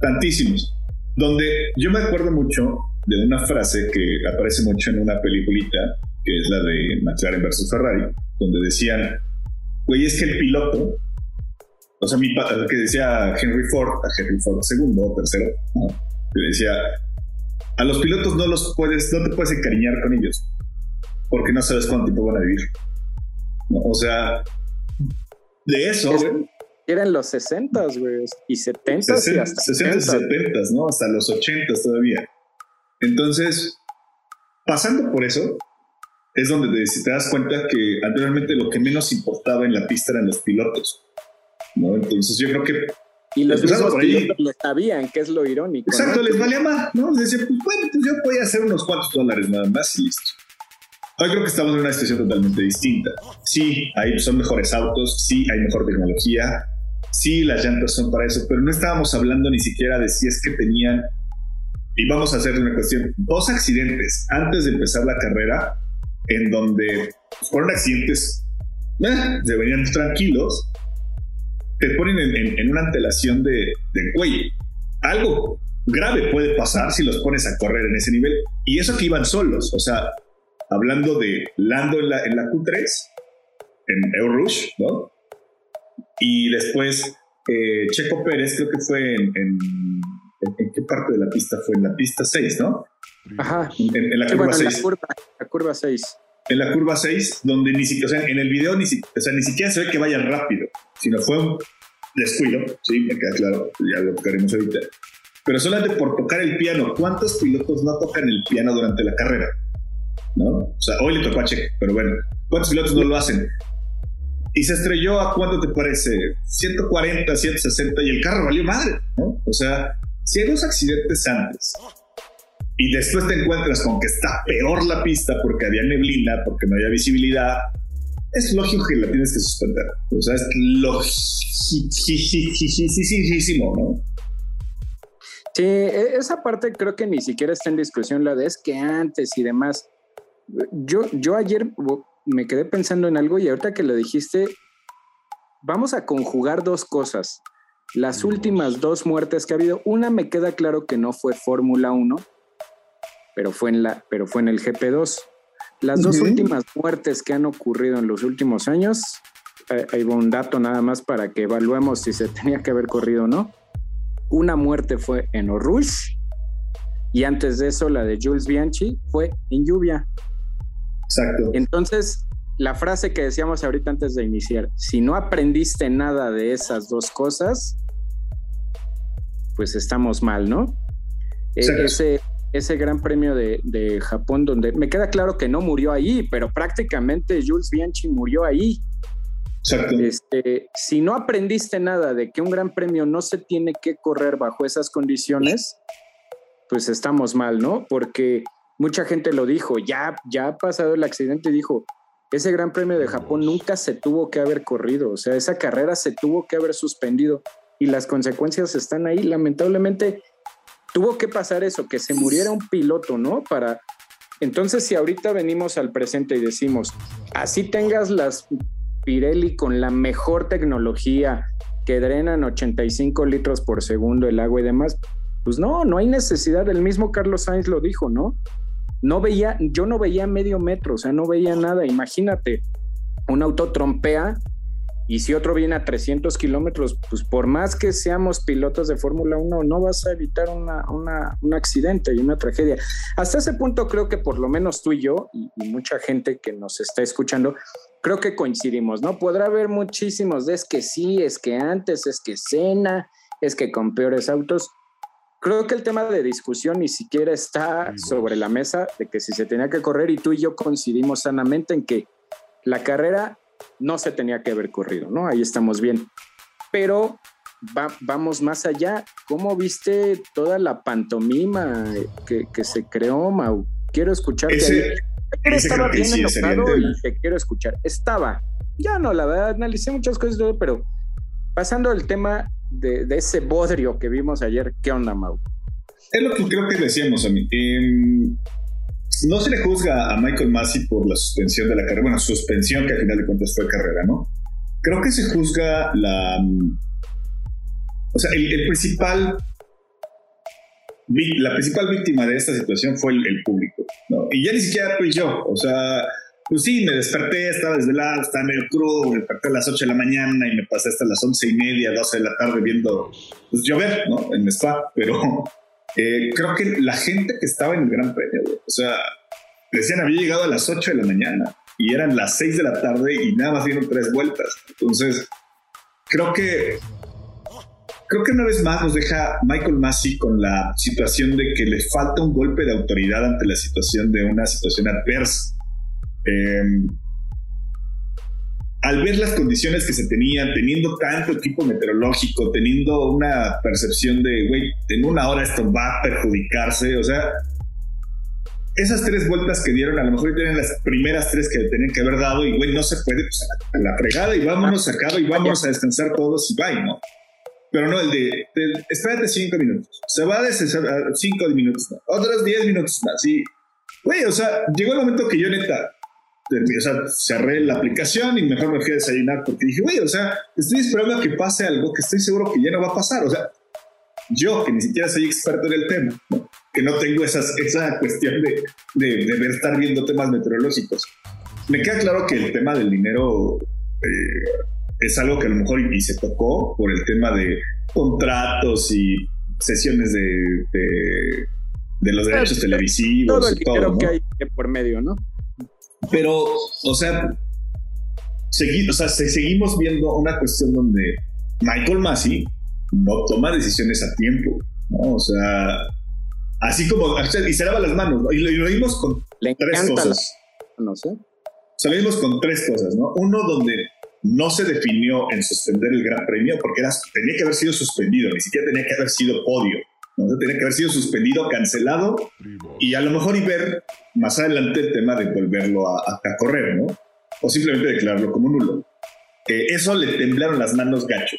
S2: tantísimos. Donde yo me acuerdo mucho de una frase que aparece mucho en una peliculita, que es la de McLaren versus Ferrari, donde decían, güey, es que el piloto o sea, mi que decía Henry Ford, a Henry Ford segundo o tercero, que decía, a los pilotos no los puedes, no te puedes encariñar con ellos, porque no sabes cuánto tiempo van a vivir. O sea, de eso,
S1: Eran los 60, güey, y 70
S2: y hasta 60 y 70, ¿no? Hasta los 80 todavía. Entonces, pasando por eso, es donde te, te das cuenta que anteriormente lo que menos importaba en la pista eran los pilotos. ¿no? Entonces yo creo que...
S1: Y los mismos pilotos lo sabían, que es lo irónico.
S2: Exacto, les valía más, ¿no? Decían, pues bueno, pues yo voy a hacer unos cuantos dólares nada más y listo. Hoy creo que estamos en una situación totalmente distinta. Sí, hay, son mejores autos, sí, hay mejor tecnología, sí, las llantas son para eso, pero no estábamos hablando ni siquiera de si es que tenían, y vamos a hacer una cuestión, dos accidentes antes de empezar la carrera, en donde fueron accidentes, eh, se venían tranquilos, te ponen en, una antelación de, cuello. Algo grave puede pasar si los pones a correr en ese nivel. Y eso que iban solos, o sea, hablando de Lando en la, en la Q3, en Eurush, ¿no? Y después eh, Checo Pérez, creo que fue en, en, qué parte de la pista fue? En la pista 6, ¿no?
S1: Ajá.
S2: En, la curva 6.
S1: La curva, la curva 6
S2: en la curva 6, donde ni siquiera, o sea, en el video ni, o sea, ni siquiera se ve que vaya rápido, sino fue un descuido, sí, me queda claro, ya lo tocaremos ahorita. Pero solamente por tocar el piano, ¿cuántos pilotos no tocan el piano durante la carrera? ¿No? O sea, hoy le tocó a Checo, pero bueno, ¿cuántos pilotos no lo hacen? Y se estrelló a cuánto te parece? 140, 160 y el carro valió madre, ¿no? O sea, si hay dos accidentes antes y después te encuentras con que está peor la pista porque había neblina, porque no había visibilidad, es lógico que la tienes que suspender. O sea, es lógico, ¿no?
S1: Sí, e, esa parte creo que ni siquiera está en discusión la de es que antes y demás. Yo, yo ayer me quedé pensando en algo y ahorita que lo dijiste, vamos a conjugar dos cosas. Las últimas dos muertes que ha habido, una me queda claro que no fue Fórmula 1, pero fue en, la, pero fue en el GP2. Las dos últimas muertes que han ocurrido en los últimos años, eh, hay un dato nada más para que evaluemos si se <laughs> tenía que haber corrido o no. Una muerte fue en Orush y antes de eso la de Jules Bianchi fue en lluvia.
S2: Exacto.
S1: Entonces, la frase que decíamos ahorita antes de iniciar, si no aprendiste nada de esas dos cosas, pues estamos mal, ¿no? E, ese, ese gran premio de, de, Japón, donde me queda claro que no murió ahí, pero prácticamente Jules Bianchi murió ahí. Este, si no aprendiste nada de que un gran premio no se tiene que correr bajo esas condiciones, pues estamos mal, ¿no? Porque mucha gente lo dijo, ya, ya ha pasado el accidente dijo, ese Gran Premio de Japón nunca se tuvo que haber corrido, o sea, esa carrera se tuvo que haber suspendido y las consecuencias están ahí. Lamentablemente tuvo que pasar eso, que se muriera un piloto, ¿no? Para entonces si ahorita venimos al presente y decimos, así tengas las Pirelli con la mejor tecnología que drenan 85 litros por segundo el agua y demás, pues no, no hay necesidad. El mismo Carlos Sainz lo dijo, ¿no? No veía, yo no veía medio metro, o sea, no veía nada. Imagínate, un auto trompea y si otro viene a 300 kilómetros, pues por más que seamos pilotos de Fórmula 1, no vas a evitar una, un accidente y una tragedia. Hasta ese punto creo que por lo menos tú y yo y, mucha gente que nos está escuchando, creo que coincidimos, ¿no? Podrá haber muchísimos de es que sí, es que antes, es que cena, es que con peores autos creo que el tema de discusión ni siquiera está sobre la mesa de que si se tenía que correr y tú y yo coincidimos sanamente en que la carrera no se tenía que haber corrido, ¿no? Ahí estamos bien. Pero vamos más allá. ¿Cómo viste toda la pantomima que, se creó, Mau? Quiero escuchar.
S2: Ese,
S1: estaba bien enojado y te quiero escuchar. Estaba. Ya no, la verdad, analicé muchas cosas, pero pasando al tema de, ese bodrio que vimos ayer, ¿qué onda, Mau?
S2: Es lo que creo que decíamos a mí. Em, no se le juzga a Michael Massey por la suspensión de la carrera, bueno, suspensión que al final de cuentas fue carrera, ¿no? Creo que se juzga la. O sea, el, principal. La principal víctima de esta situación fue el, público, ¿no? Y ya ni siquiera y yo, o sea, pues sí, me desperté, estaba desvelado, estaba medio crudo, me desperté a las 8 de la mañana y me pasé hasta las 11 y media, 12 de la tarde viendo pues, llover, ¿no? En spa, pero <laughs> eh, creo que la gente que estaba en el Gran Premio, o sea, decían había llegado a las 8 de la mañana y eran las 6 de la tarde y nada más dieron tres vueltas. Entonces, creo que creo que una vez más nos deja Michael Massey con la situación de que le falta un golpe de autoridad ante la situación de una situación adversa. Em, al ver las condiciones que se tenían, teniendo tanto equipo meteorológico, teniendo una percepción de, güey, en una hora esto va a perjudicarse, o sea, esas tres vueltas que dieron, a lo mejor tienen las primeras tres que tenían que haber dado y, güey, no se puede, pues a la, fregada y vámonos sacado y vámonos a descansar todos y bye, ¿no? Pero no, el de, espérate cinco minutos, se va a descansar cinco minutos otros diez minutos más, y, güey, o sea, llegó el momento que yo neta, o sea, cerré la aplicación y mejor me fui a desayunar porque dije, güey, o sea, estoy esperando a que pase algo que estoy seguro que ya no va a pasar. O sea, yo que ni siquiera soy experto en el tema, que no tengo esas, esa cuestión de, de, de, estar viendo temas meteorológicos. Me queda claro que el tema del dinero eh, es algo que a lo mejor y, se tocó por el tema de contratos y sesiones de, de, los derechos televisivos.
S1: Todo el dinero que hay por medio, ¿no?
S2: Pero, o sea, o sea, seguimos viendo una cuestión donde Michael Massey no toma decisiones a tiempo, ¿no? O sea, así como, y se lava las manos, ¿no? y, lo, vimos con tres cosas.
S1: no sé.
S2: O sea, lo vimos con tres cosas, ¿no? Uno donde no se definió en suspender el Gran Premio porque era, tenía que haber sido suspendido, ni siquiera tenía que haber sido podio. ¿no? Tenía que haber sido suspendido, cancelado y a lo mejor y ver más adelante el tema de volverlo a, correr, ¿no? O simplemente declararlo como nulo. Eh, eso le temblaron las manos gacho.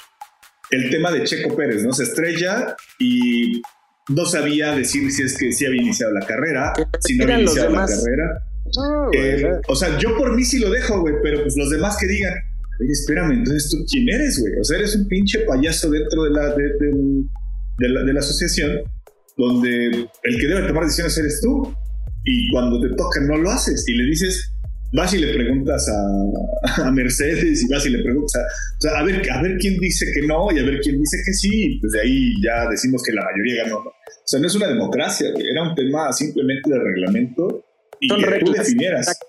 S2: El tema de Checo Pérez, ¿no? Se estrella y no sabía decir si es que sí había iniciado la carrera, si no había iniciado la carrera. Eh, o sea, yo por mí sí lo dejo, güey, pero pues los demás que digan, oye, espérame, entonces tú quién eres, güey? O sea, eres un pinche payaso dentro de la, de, de la, de la asociación donde el que debe tomar decisiones eres tú y cuando te toca no lo haces y le dices, vas y le preguntas a, a Mercedes y vas y le preguntas, a, o sea, a, ver, a ver quién dice que no y a ver quién dice que sí, y pues de ahí ya decimos que la mayoría ganó. ¿no? O sea, no es una democracia, era un tema simplemente de reglamento y que tú definieras.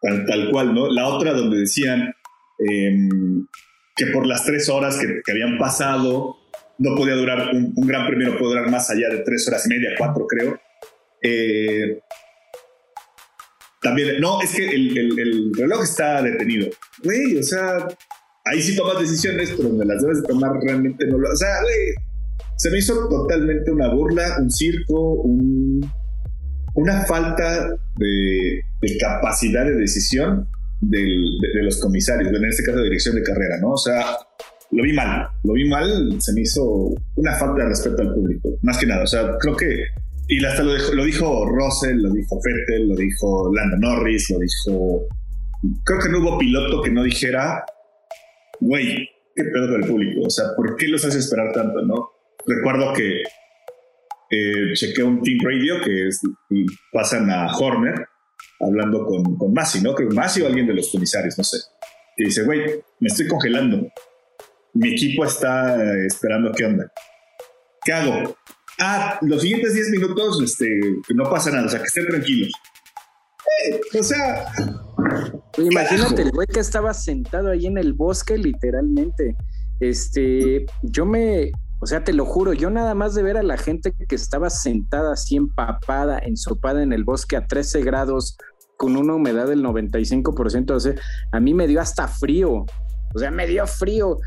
S2: tal, cual, ¿no? La otra donde decían em, que por las tres horas que, habían pasado no podía durar, un, gran premio no puede durar más allá de tres horas y media, cuatro creo. Eh, también, no, es que el, reloj está detenido. Güey, o sea, ahí sí tomas decisiones, pero donde las debes de tomar realmente no lo. O sea, güey, se me hizo totalmente una burla, un circo, una falta de, capacidad de decisión de, los comisarios, en este caso de dirección de carrera, ¿no? O sea, lo vi mal, lo vi mal, se me hizo una falta de respeto al público, más que nada, o sea, creo que, y hasta lo, dijo, lo dijo Russell, lo dijo Vettel, lo dijo Lando Norris, lo dijo, creo que no hubo piloto que no dijera, güey, qué pedo con el público, o sea, ¿por qué los hace esperar tanto, no? recuerdo que eh, chequé un Team Radio que pasan a Horner hablando con, con Masi, ¿no? Creo que Masi o alguien de los comisarios, no sé. Y dice, güey, me estoy congelando. Mi equipo está esperando qué onda. ¿Qué hago? Ah, los siguientes 10 minutos este, no pasa nada, o sea, que estén tranquilos. Eh, o sea...
S1: Imagínate el güey que estaba sentado ahí en el bosque, literalmente. Este, yo me, o sea, te lo juro, yo nada más de ver a la gente que estaba sentada así empapada, ensopada en el bosque a 13 grados, con una humedad del 95%, o sea, a mí me dio hasta frío. O sea, me dio frío.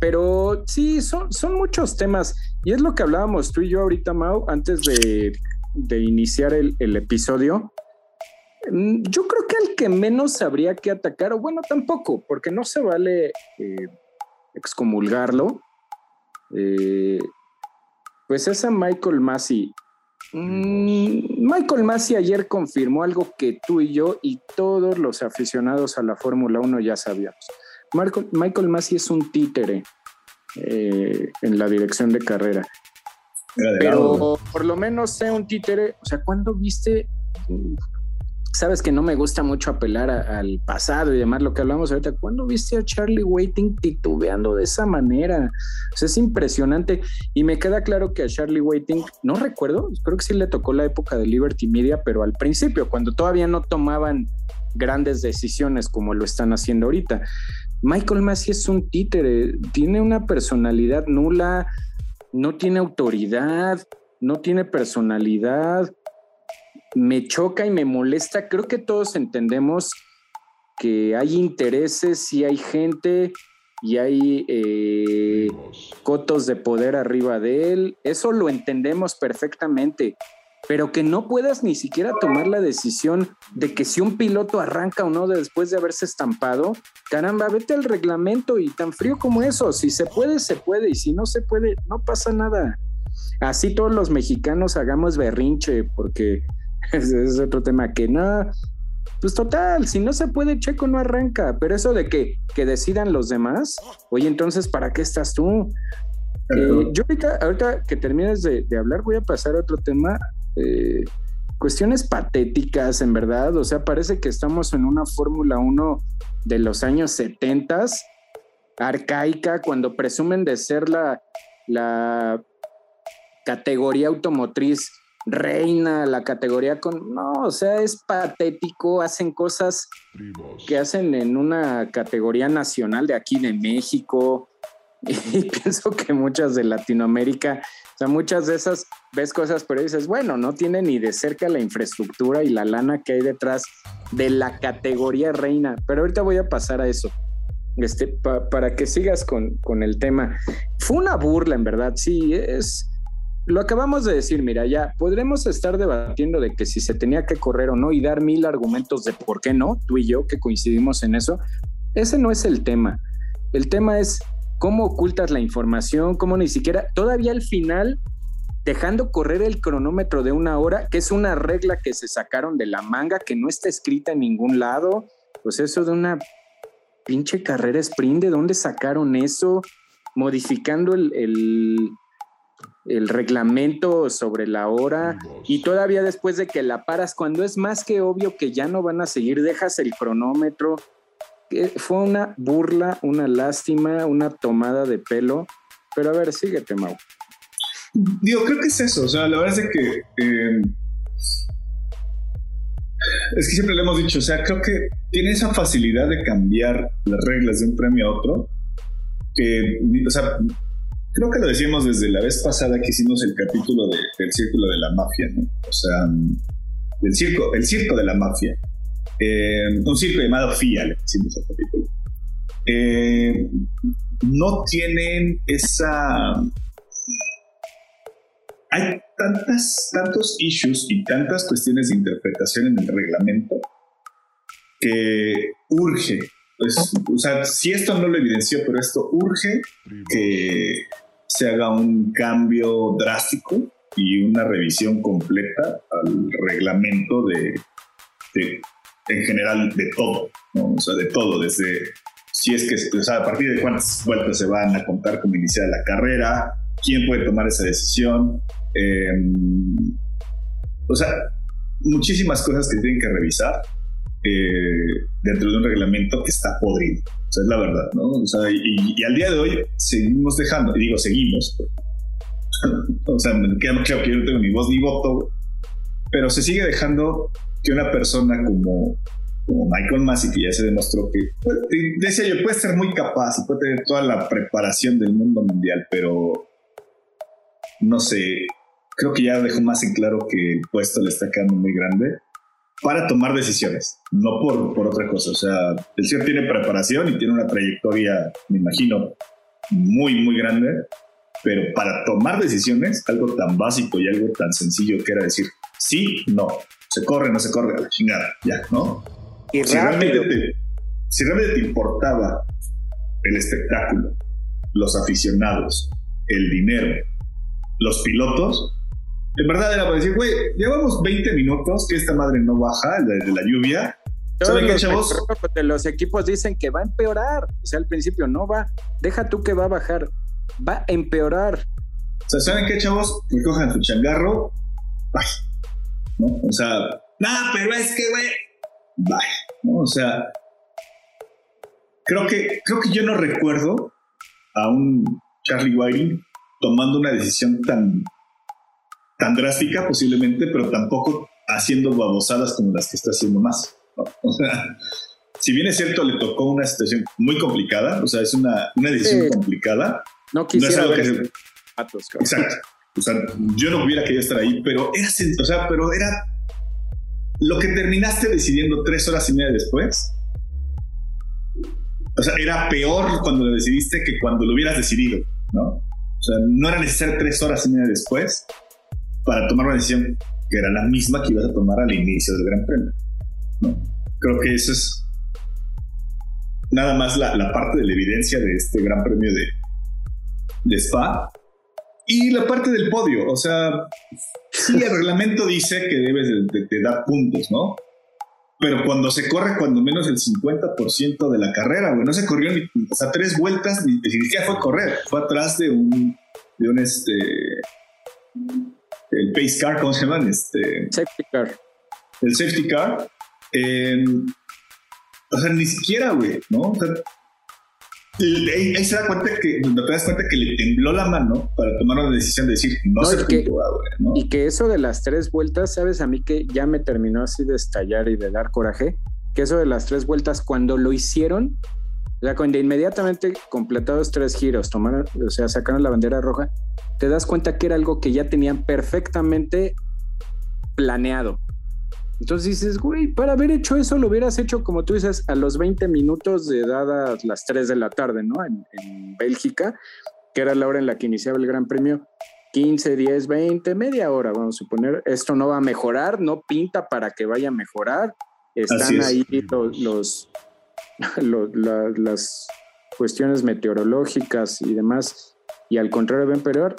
S1: Pero sí, son, son muchos temas. Y es lo que hablábamos tú y yo ahorita, Mau, antes de, iniciar el, episodio. Mm, yo creo que al que menos habría que atacar, o bueno, tampoco, porque no se vale eh, excomulgarlo, eh, pues esa Michael Massey. Mm, Michael Massey ayer confirmó algo que tú y yo y todos los aficionados a la Fórmula 1 ya sabíamos. Michael Massey es un títere eh, en la dirección de carrera. Pero por lo menos sea un títere, o sea, ¿cuándo viste sabes que no me gusta mucho apelar al pasado y demás, lo que hablamos ahorita. ¿Cuándo viste a Charlie Waiting titubeando de esa manera? es impresionante. Y me queda claro que a Charlie Waiting, no recuerdo, creo que sí le tocó la época de Liberty Media, pero al principio, cuando todavía no tomaban grandes decisiones como lo están haciendo ahorita. Michael Massey es un títere, tiene una personalidad nula, no tiene autoridad, no tiene personalidad, me choca y me molesta. Creo que todos entendemos que hay intereses y hay gente y hay eh, cotos de poder arriba de él. Eso lo entendemos perfectamente. Pero que no puedas ni siquiera tomar la decisión de que si un piloto arranca o no después de haberse estampado, caramba, vete al reglamento y tan frío como eso. Si se puede, se puede. Y si no se puede, no pasa nada. Así todos los mexicanos hagamos berrinche porque <laughs> ese es otro tema que no. Pues total, si no se puede, Checo no arranca. Pero eso de que, que decidan los demás, oye, entonces, ¿para qué estás tú? Eh, yo ahorita, ahorita que termines de, hablar, voy a pasar a otro tema. Eh, cuestiones patéticas, en verdad. O sea, parece que estamos en una Fórmula 1 de los años 70, arcaica, cuando presumen de ser la, la categoría automotriz reina la categoría con... No, o sea, es patético, hacen cosas que hacen en una categoría nacional de aquí de México. <laughs> Y pienso que muchas de Latinoamérica, o sea, muchas de esas ves cosas, pero dices, bueno, no tiene ni de cerca la infraestructura y la lana que hay detrás de la categoría reina. Pero ahorita voy a pasar a eso. Este, para que sigas con, con el tema. Fue una burla, en verdad, sí, es, lo acabamos de decir, mira, ya podremos estar debatiendo de que si se tenía que correr o no y dar mil argumentos de por qué no, tú y yo que coincidimos en eso. Ese no es el tema. El tema es cómo ocultas la información, cómo ni siquiera, todavía al final, dejando correr el cronómetro de una hora, que es una regla que se sacaron de la manga, que no está escrita en ningún lado, pues eso de una pinche carrera sprint, ¿de dónde sacaron eso? Modificando el, el el reglamento sobre la hora y todavía después de que la paras, cuando es más que obvio que ya no van a seguir, dejas el cronómetro. Fue una burla, una lástima, una tomada de pelo. Pero a ver, síguete, Mau.
S2: Digo, creo que es eso. O sea, la verdad es que. Eh, es que siempre le hemos dicho, o sea, creo que tiene esa facilidad de cambiar las reglas de un premio a otro, que, o sea, creo que lo decíamos desde la vez pasada que hicimos el capítulo del Círculo de la Mafia, ¿no? O sea, del circo, el circo de la mafia. Eh, un circo llamado FIA, le decimos al capítulo. Eh, no tienen esa... Hay tantas, tantos issues y tantas cuestiones de interpretación en el reglamento que urge, pues, o sea, si esto no lo evidenció, pero esto urge que se haga un cambio drástico y una revisión completa al reglamento de, en general de todo, o sea, de todo, desde si es que, o sea, a partir de cuántas vueltas se van a contar como iniciada la carrera, quién puede tomar esa decisión, em, o sea, muchísimas cosas que tienen que revisar eh, dentro de un reglamento que está podrido. O sea, es la verdad, ¿no? O sea, y, al día de hoy seguimos dejando, y digo seguimos, <laughs> o sea, queda claro que yo no tengo ni voz ni voto, pero se sigue dejando que una persona como, como Michael Massey, que ya se demostró que, pues, decía yo, puede ser muy capaz y puede tener toda la preparación del mundo mundial, pero no sé, creo que ya dejó más en claro que el puesto le está quedando muy grande para tomar decisiones, no por, por otra cosa. O sea, el señor tiene preparación y tiene una trayectoria, me imagino, muy, muy grande, pero para tomar decisiones, algo tan básico y algo tan sencillo que era decir sí, no, se corre, no se corre, a la chingada, ya, ¿no?
S1: Y si, realmente
S2: te, si realmente te importaba el espectáculo, los aficionados, el dinero, los pilotos, en verdad era para decir, güey, llevamos 20 minutos que esta madre no baja de la lluvia.
S1: ¿Saben qué, chavos? Los equipos dicen que va a empeorar. O sea, al principio no va. Deja tú que va a bajar va a empeorar.
S2: O sea, ¿saben qué, chavos? Recojan su changarro, bye. ¿No? O sea, nada, pero es que, güey, bye. ¿No? O sea, creo que, creo que yo no recuerdo a un Charlie Whiting tomando una decisión tan, tan drástica posiblemente, pero tampoco haciendo babosadas como las que está haciendo más. O sea, si bien es cierto, le tocó una situación muy complicada, o sea, es una, una decisión complicada,
S1: no quisiera
S2: no Exacto. O sea, yo no hubiera querido estar ahí, pero era, o sea, pero era lo que terminaste decidiendo tres horas y media después. O sea, era peor cuando lo decidiste que cuando lo hubieras decidido, ¿no? O sea, no era necesario tres horas y media después para tomar una decisión que era la misma que ibas a tomar al inicio del Gran Premio. ¿no? Creo que eso es nada más la, la parte de la evidencia de este Gran Premio de, de Spa. Y la parte del podio, o sea, sí, el reglamento dice que debes de, dar puntos, ¿no? Pero cuando se corre cuando menos el 50% de la carrera, güey, no se corrió ni, o sea, tres vueltas, ni, siquiera fue correr, fue atrás de un, de un, este, el pace car, ¿cómo se llaman? Este,
S1: safety car.
S2: El safety car. o sea, ni siquiera, güey, ¿no? O sea, Ahí, ahí, se da cuenta que, te das cuenta que le tembló la mano para tomar una decisión de decir, no, se
S1: y ¿no? Y que eso de las tres vueltas, ¿sabes? A mí que ya me terminó así de estallar y de dar coraje, que eso de las tres vueltas, cuando lo hicieron, o sea, cuando inmediatamente completados tres giros, tomaron, o sea, sacaron la bandera roja, te das cuenta que era algo que ya tenían perfectamente planeado. Entonces dices, güey, para haber hecho eso lo hubieras hecho, como tú dices, a los 20 minutos de dadas las 3 de la tarde, ¿no? En, Bélgica, que era la hora en la que iniciaba el Gran Premio. 15, 10, 20, media hora, vamos a suponer. Esto no va a mejorar, no pinta para que vaya a mejorar. Están ahí los, <laughs> las cuestiones meteorológicas y demás. Y al contrario, ven peor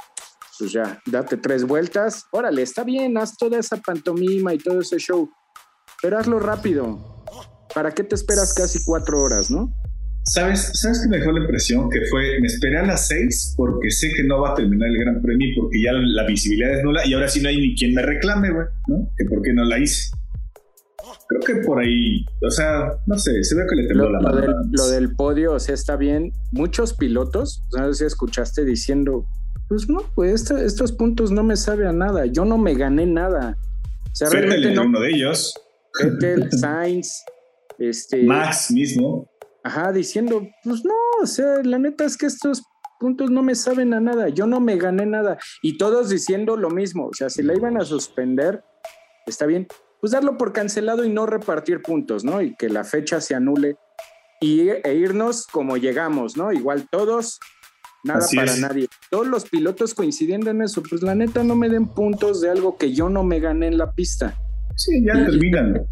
S1: pues ya, date tres vueltas, órale, está bien, haz toda esa pantomima y todo ese show, pero hazlo rápido. ¿Para qué te esperas casi cuatro horas, no?
S2: ¿Sabes, ¿Sabes qué me dejó la impresión? Que fue, me esperé a las seis porque sé que no va a terminar el Gran Premio porque ya la visibilidad es nula y ahora sí no hay ni quien me reclame, güey, ¿no? Que por qué no la hice. Creo que por ahí, o sea, no sé, se ve que le tembló la mano.
S1: Lo del, podio, o sea, está bien. Muchos pilotos, no sé si escuchaste diciendo, pues no, pues estos puntos no me sabe a nada. Yo no me gané nada.
S2: O sea, no. uno de ellos.
S1: Vettel, <laughs> Sainz, Este,
S2: Max mismo.
S1: Ajá, diciendo, pues no, o sea, la neta es que estos puntos no me saben a nada, yo no me gané nada. Y todos diciendo lo mismo, o sea, si la iban a suspender, está bien, pues darlo por cancelado y no repartir puntos, ¿no? Y que la fecha se anule y, e irnos como llegamos, ¿no? Igual todos, nada para nadie. Todos los pilotos coincidiendo en eso, pues la neta no me den puntos de algo que yo no me gané en la pista.
S2: Sí, ya terminan.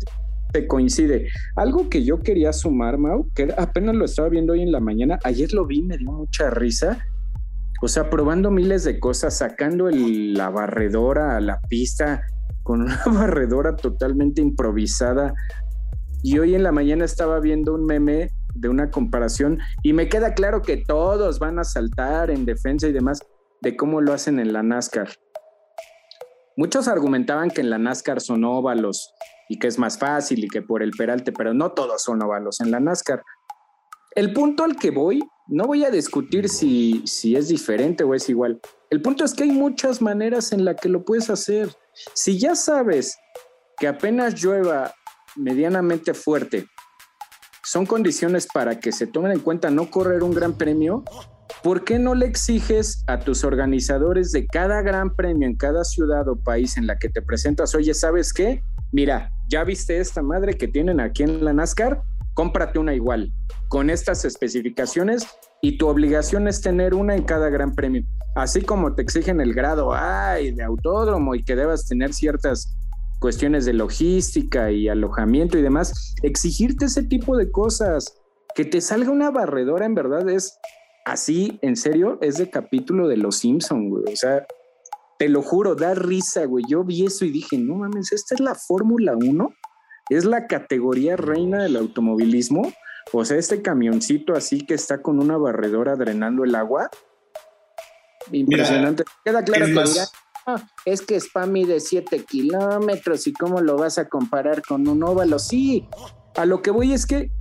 S1: Te coincide. Algo que yo quería sumar, Mau, que apenas lo estaba viendo hoy en la mañana, ayer lo vi, me dio mucha risa. O sea, probando miles de cosas, sacando la barredora a la pista con <laughs> una barredora totalmente improvisada. Y hoy en la mañana estaba viendo un meme de una comparación y me queda claro que todos van a saltar en defensa y demás de cómo lo hacen en la NASCAR. Muchos argumentaban que en la NASCAR son óvalos y que es más fácil y que por el peralte, pero no todos son óvalos en la NASCAR. El punto al que voy, no voy a discutir si, si es diferente o es igual. El punto es que hay muchas maneras en las que lo puedes hacer. Si ya sabes que apenas llueva medianamente fuerte, son condiciones para que se tomen en cuenta no correr un gran premio, ¿por qué no le exiges a tus organizadores de cada gran premio en cada ciudad o país en la que te presentas, oye, ¿sabes qué? Mira, ya viste esta madre que tienen aquí en la NASCAR, cómprate una igual, con estas especificaciones y tu obligación es tener una en cada gran premio. Así como te exigen el grado ay, de autódromo y que debas tener ciertas cuestiones de logística y alojamiento y demás, exigirte ese tipo de cosas, que te salga una barredora en verdad es así, en serio, es de capítulo de Los Simpson, güey. O sea, te lo juro, da risa, güey. Yo vi eso y dije, no mames, esta es la Fórmula 1, es la categoría reina del automovilismo. O sea, este camioncito así que está con una barredora drenando el agua. Impresionante. Queda claro que es que Spa de 7 kilómetros y cómo lo vas a comparar con un óvalo. Sí, a lo que voy es que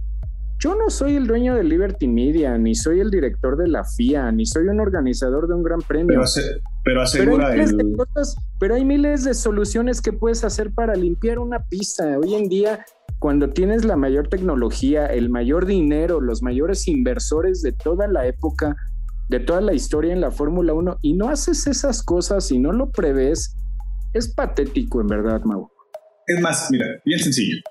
S1: yo no soy el dueño de Liberty Media, ni soy el director de la FIA, ni soy un organizador de un gran premio.
S2: Pero, asegura
S1: hay pero hay miles de soluciones que puedes hacer para limpiar una pista. Hoy en día, cuando tienes la mayor tecnología, el mayor dinero, los mayores inversores de toda la época, de toda la historia en la Fórmula 1, y no haces esas cosas y no lo prevés, es patético en verdad, Mau.
S2: Es más, mira, bien sencillo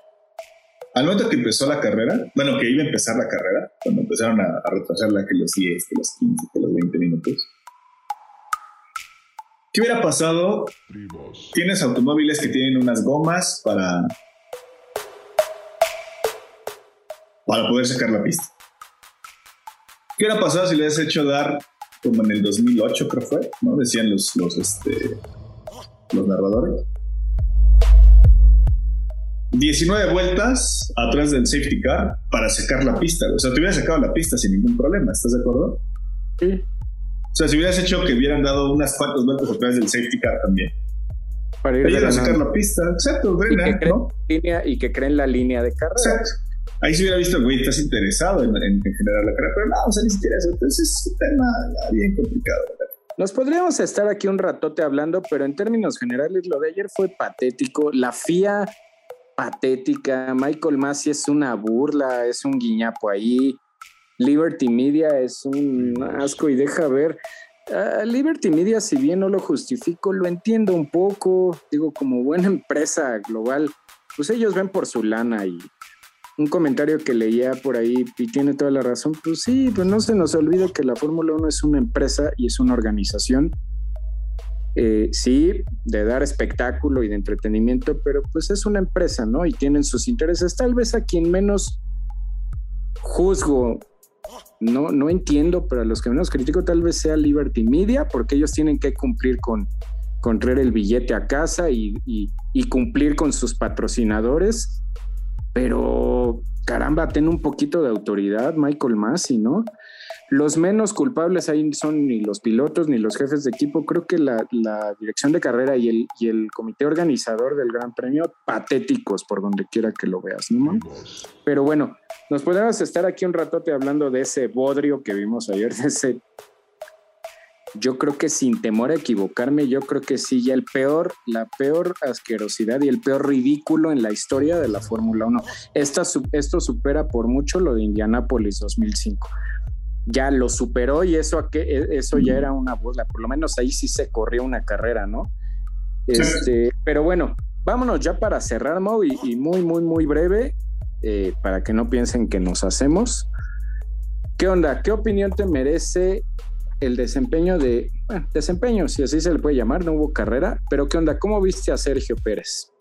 S2: al momento que empezó la carrera, bueno, que iba a empezar la carrera, cuando empezaron a, retrasarla que los 10, que los 15, que los 20 minutos, ¿qué hubiera pasado? Tienes automóviles que tienen unas gomas para, para poder sacar la pista. ¿Qué hubiera pasado si le hubieras hecho dar como en el 2008, creo fue? ¿no? Decían los, los, este, los narradores 19 vueltas atrás del safety car para sacar la pista. O sea, te hubieras sacado la pista sin ningún problema, ¿estás de acuerdo?
S1: Sí.
S2: O sea, si hubieras hecho que hubieran dado unas cuantas vueltas atrás del safety car también.
S1: Para ir
S2: a sacar la pista. Exacto, y que,
S1: ¿no? línea, y que creen la línea de carrera. Exacto.
S2: Ahí se hubiera visto, güey, estás interesado en, generar la carrera, pero no, o sea, ni siquiera eso. Entonces es un tema bien complicado, ¿verdad?
S1: Nos podríamos estar aquí un ratote hablando, pero en términos generales lo de ayer fue patético. La FIA patética. Michael Massey es una burla, es un guiñapo ahí. Liberty Media es un asco y deja ver. Ah, Liberty Media, si bien no lo justifico, lo entiendo un poco. Digo, como buena <laughs> empresa global, pues ellos ven por su lana y un comentario que leía por ahí y tiene toda la razón. Pues sí, pues no se nos olvide que la Fórmula 1 es una empresa y es una organización eh, sí, de dar espectáculo y de entretenimiento, pero pues es una empresa, ¿no? Y tienen sus intereses. Tal vez a quien menos juzgo, no, no entiendo, pero a los que menos critico tal vez sea Liberty Media, porque ellos tienen que cumplir con, con traer el billete a casa y, y cumplir con sus patrocinadores. Pero caramba, ten un poquito de autoridad, Michael Massey, ¿no? Los menos culpables ahí son ni los pilotos ni los jefes de equipo. Creo que la, dirección de carrera y el, y el comité organizador del Gran Premio, patéticos por donde quiera que lo veas, ¿no? Pero bueno, nos podemos estar aquí un ratote hablando de ese bodrio que vimos ayer, de ese yo creo que sin temor a equivocarme, yo creo que sí, ya el peor, la peor asquerosidad y el peor ridículo en la historia de la Fórmula 1. Esta, esto supera por mucho lo de Indianápolis 2005. Ya lo superó y eso, e, eso ya era una bola. Por lo menos ahí sí se corrió una carrera, ¿no? Este, pero bueno, vámonos ya para cerrar, Mau, y, muy, muy, muy breve, eh, para que no piensen que nos hacemos. ¿Qué onda? ¿Qué opinión te merece el desempeño de, bueno, desempeño, si así se le puede llamar, no hubo carrera, pero ¿qué onda? ¿Cómo viste a Sergio Pérez?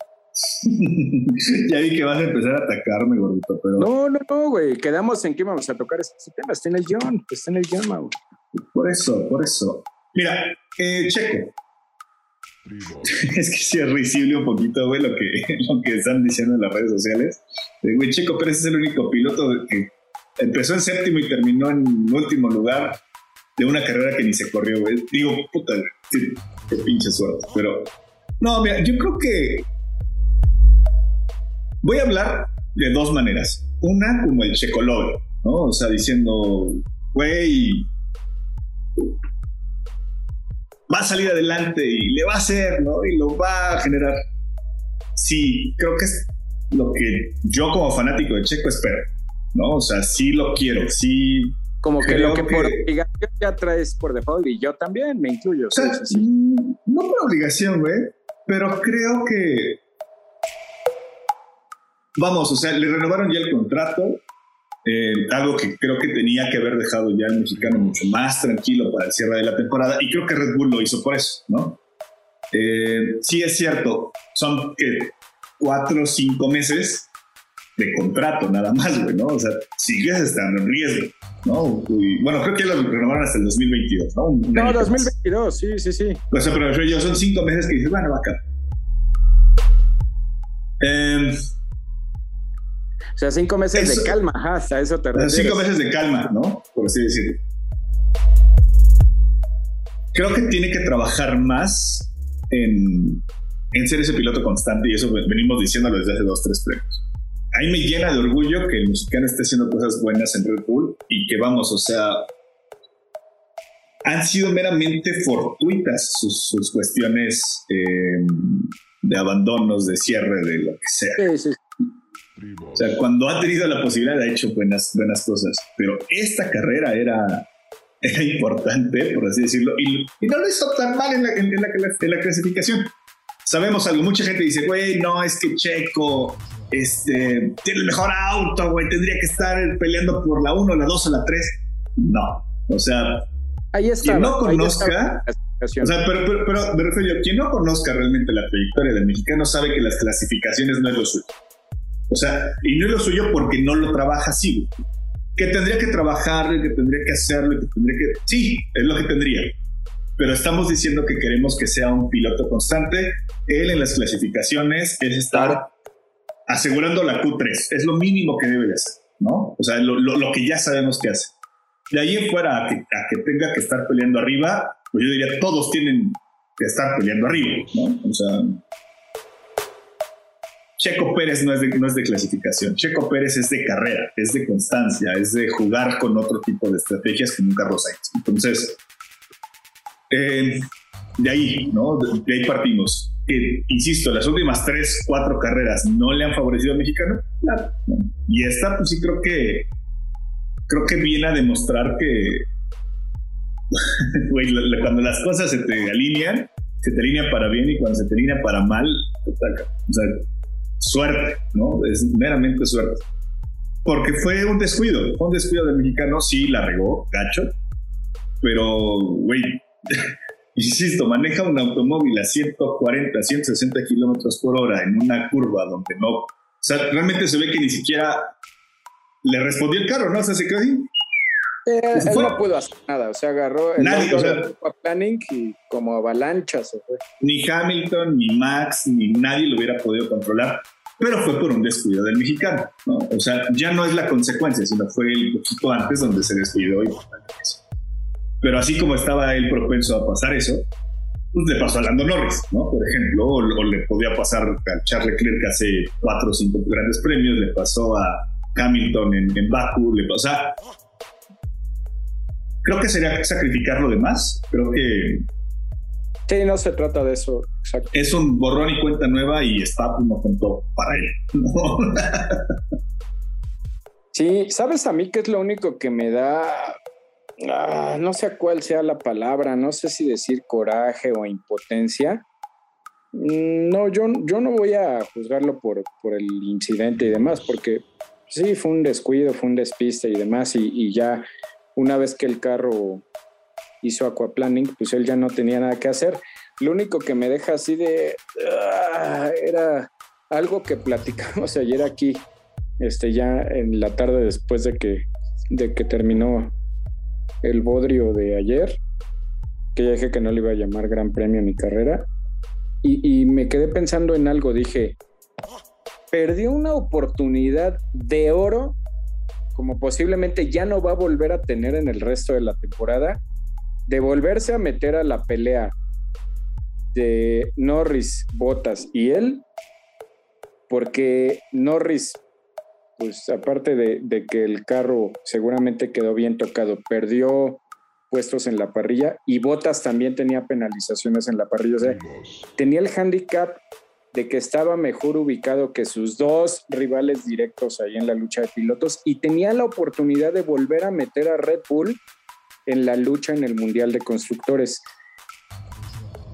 S1: <laughs>
S2: ya vi que vas a empezar a atacarme, gordito, pero...
S1: No, no, no, güey, quedamos en que íbamos a tocar este tema, está en el guion, está en el guion, güey.
S2: Por eso, por eso. Mira, eh, Checo. <laughs> es que sí es risible un poquito, güey, lo que, <laughs> lo que están diciendo en las redes sociales. Eh, güey, Checo Pérez es el único piloto que empezó en séptimo y terminó en último lugar de una carrera que ni se corrió. Digo, puta, qué, pinche suerte. Pero, no, mira, yo creo que voy a hablar de dos maneras. Una, como el checolor, ¿no? O sea, diciendo, güey, va a salir adelante y le va a hacer, ¿no? Y lo va a generar. Sí, creo que es lo que yo como fanático de Checo espero, ¿no? O sea, sí lo quiero, sí
S1: como que lo que, por obligación ya traes por default y yo también me incluyo.
S2: Mm, no por obligación, güey, pero creo que. Vamos, o sea, le renovaron ya el contrato. Eh, algo que creo que tenía que haber dejado ya el mexicano mucho más tranquilo para el cierre de la temporada. Y creo que Red Bull lo hizo por eso, ¿no? Eh, sí es cierto, son que cuatro o cinco meses de contrato nada más, güey, ¿no? O sea, sigues estando en riesgo. ¿no? bueno, creo que lo renovaron hasta el 2022, ¿no?
S1: no, 2022, sí, sí, sí.
S2: O sea, pero yo son cinco meses que dices, bueno, va acá.
S1: Eh, o sea, cinco meses de calma, hasta eso te refieres.
S2: Cinco meses de calma, ¿no? Por así decirlo. Creo que tiene que trabajar más en, en ser ese piloto constante y eso venimos diciéndolo desde hace dos, tres premios a mí me llena de orgullo que el mexicano esté haciendo cosas buenas en Red Bull y que vamos, o sea, han sido meramente fortuitas sus, cuestiones eh, de abandonos, de cierre, de lo que sea. Sí, sí. O sea, cuando ha tenido la posibilidad ha hecho buenas, buenas cosas, pero esta carrera era, era importante, por así decirlo, y, no lo hizo tan mal en la, en la clasificación. Sabemos algo, mucha gente dice, güey, no, es que Checo este, tiene el mejor auto, güey, tendría que estar peleando por la 1, la 2 o la 3. No, o sea,
S1: ahí está.
S2: Quien no conozca, o sea, pero, pero, me refiero, quien no conozca realmente la trayectoria del mexicano sabe que las clasificaciones no es lo suyo. O sea, y no es lo suyo porque no lo trabaja así, Que tendría que trabajar, que tendría que hacerlo, que tendría que. Sí, es lo que tendría. Pero estamos diciendo que queremos que sea un piloto constante. Él en las clasificaciones es estar asegurando la Q3. Es lo mínimo que debe de hacer, ¿no? O sea, lo, lo, que ya sabemos que hace. De ahí en fuera a que, a que, tenga que estar peleando arriba, pues yo diría, todos tienen que estar peleando arriba, ¿no? O sea, Checo Pérez no es, de, no es de clasificación, Checo Pérez es de carrera, es de constancia, es de jugar con otro tipo de estrategias como un Carlos. Entonces, eh, de ahí, ¿no? de ahí partimos que, insisto, las últimas tres, cuatro carreras no le han favorecido al mexicano. Claro. Y esta, pues sí creo que creo que viene a demostrar que <laughs> cuando las cosas se te alinean, se te alinean para bien y cuando se te alinean para mal, o sea, suerte, ¿no? Es meramente suerte. Porque fue un descuido, fue un descuido del mexicano, sí la regó, gacho, pero, güey, <laughs> Insisto, maneja un automóvil a 140, 160 kilómetros por hora en una curva donde no. O sea, realmente se ve que ni siquiera le respondió el carro, ¿no? O sea, se quedó ahí.
S1: Eh, él no pudo hacer nada, o sea, agarró el Nadie, o sea, planning y como avalancha se fue.
S2: Ni Hamilton, ni Max, ni nadie lo hubiera podido controlar, pero fue por un descuido del mexicano, ¿no? O sea, ya no es la consecuencia, sino fue el poquito antes donde se descuidó y pero así como estaba él propenso a pasar eso, pues le pasó a Lando Norris, ¿no? Por ejemplo, o, le podía pasar a Charles Leclerc hace cuatro o cinco grandes premios, le pasó a Hamilton en, Baku, le pasó. creo que sería sacrificar lo demás. Creo que.
S1: Sí, no se trata de eso. Exacto.
S2: Es un borrón y cuenta nueva y está no contó para él.
S1: sí, ¿sabes a mí qué es lo único que me da Ah, no sé cuál sea la palabra, no sé si decir coraje o impotencia. Mm, no, yo, yo no voy a juzgarlo por, por el incidente y demás, porque sí, fue un descuido, fue un despiste y demás, y, ya una vez que el carro hizo aquaplaning, pues él ya no tenía nada que hacer. Lo único que me deja así de... Ah, era algo que platicamos <laughs> ayer aquí, este, ya en la tarde después de que, de que terminó el bodrio de ayer, que ya dije que no le iba a llamar Gran Premio mi carrera, y, me quedé pensando en algo, dije, perdió una oportunidad de oro como posiblemente ya no va a volver a tener en el resto de la temporada, de volverse a meter a la pelea de Norris, Botas y él, porque Norris pues aparte de, que el carro seguramente quedó bien tocado, perdió puestos en la parrilla y Botas también tenía penalizaciones en la parrilla. O sea, tenía el handicap de que estaba mejor ubicado que sus dos rivales directos ahí en la lucha de pilotos y tenía la oportunidad de volver a meter a Red Bull en la lucha en el Mundial de Constructores.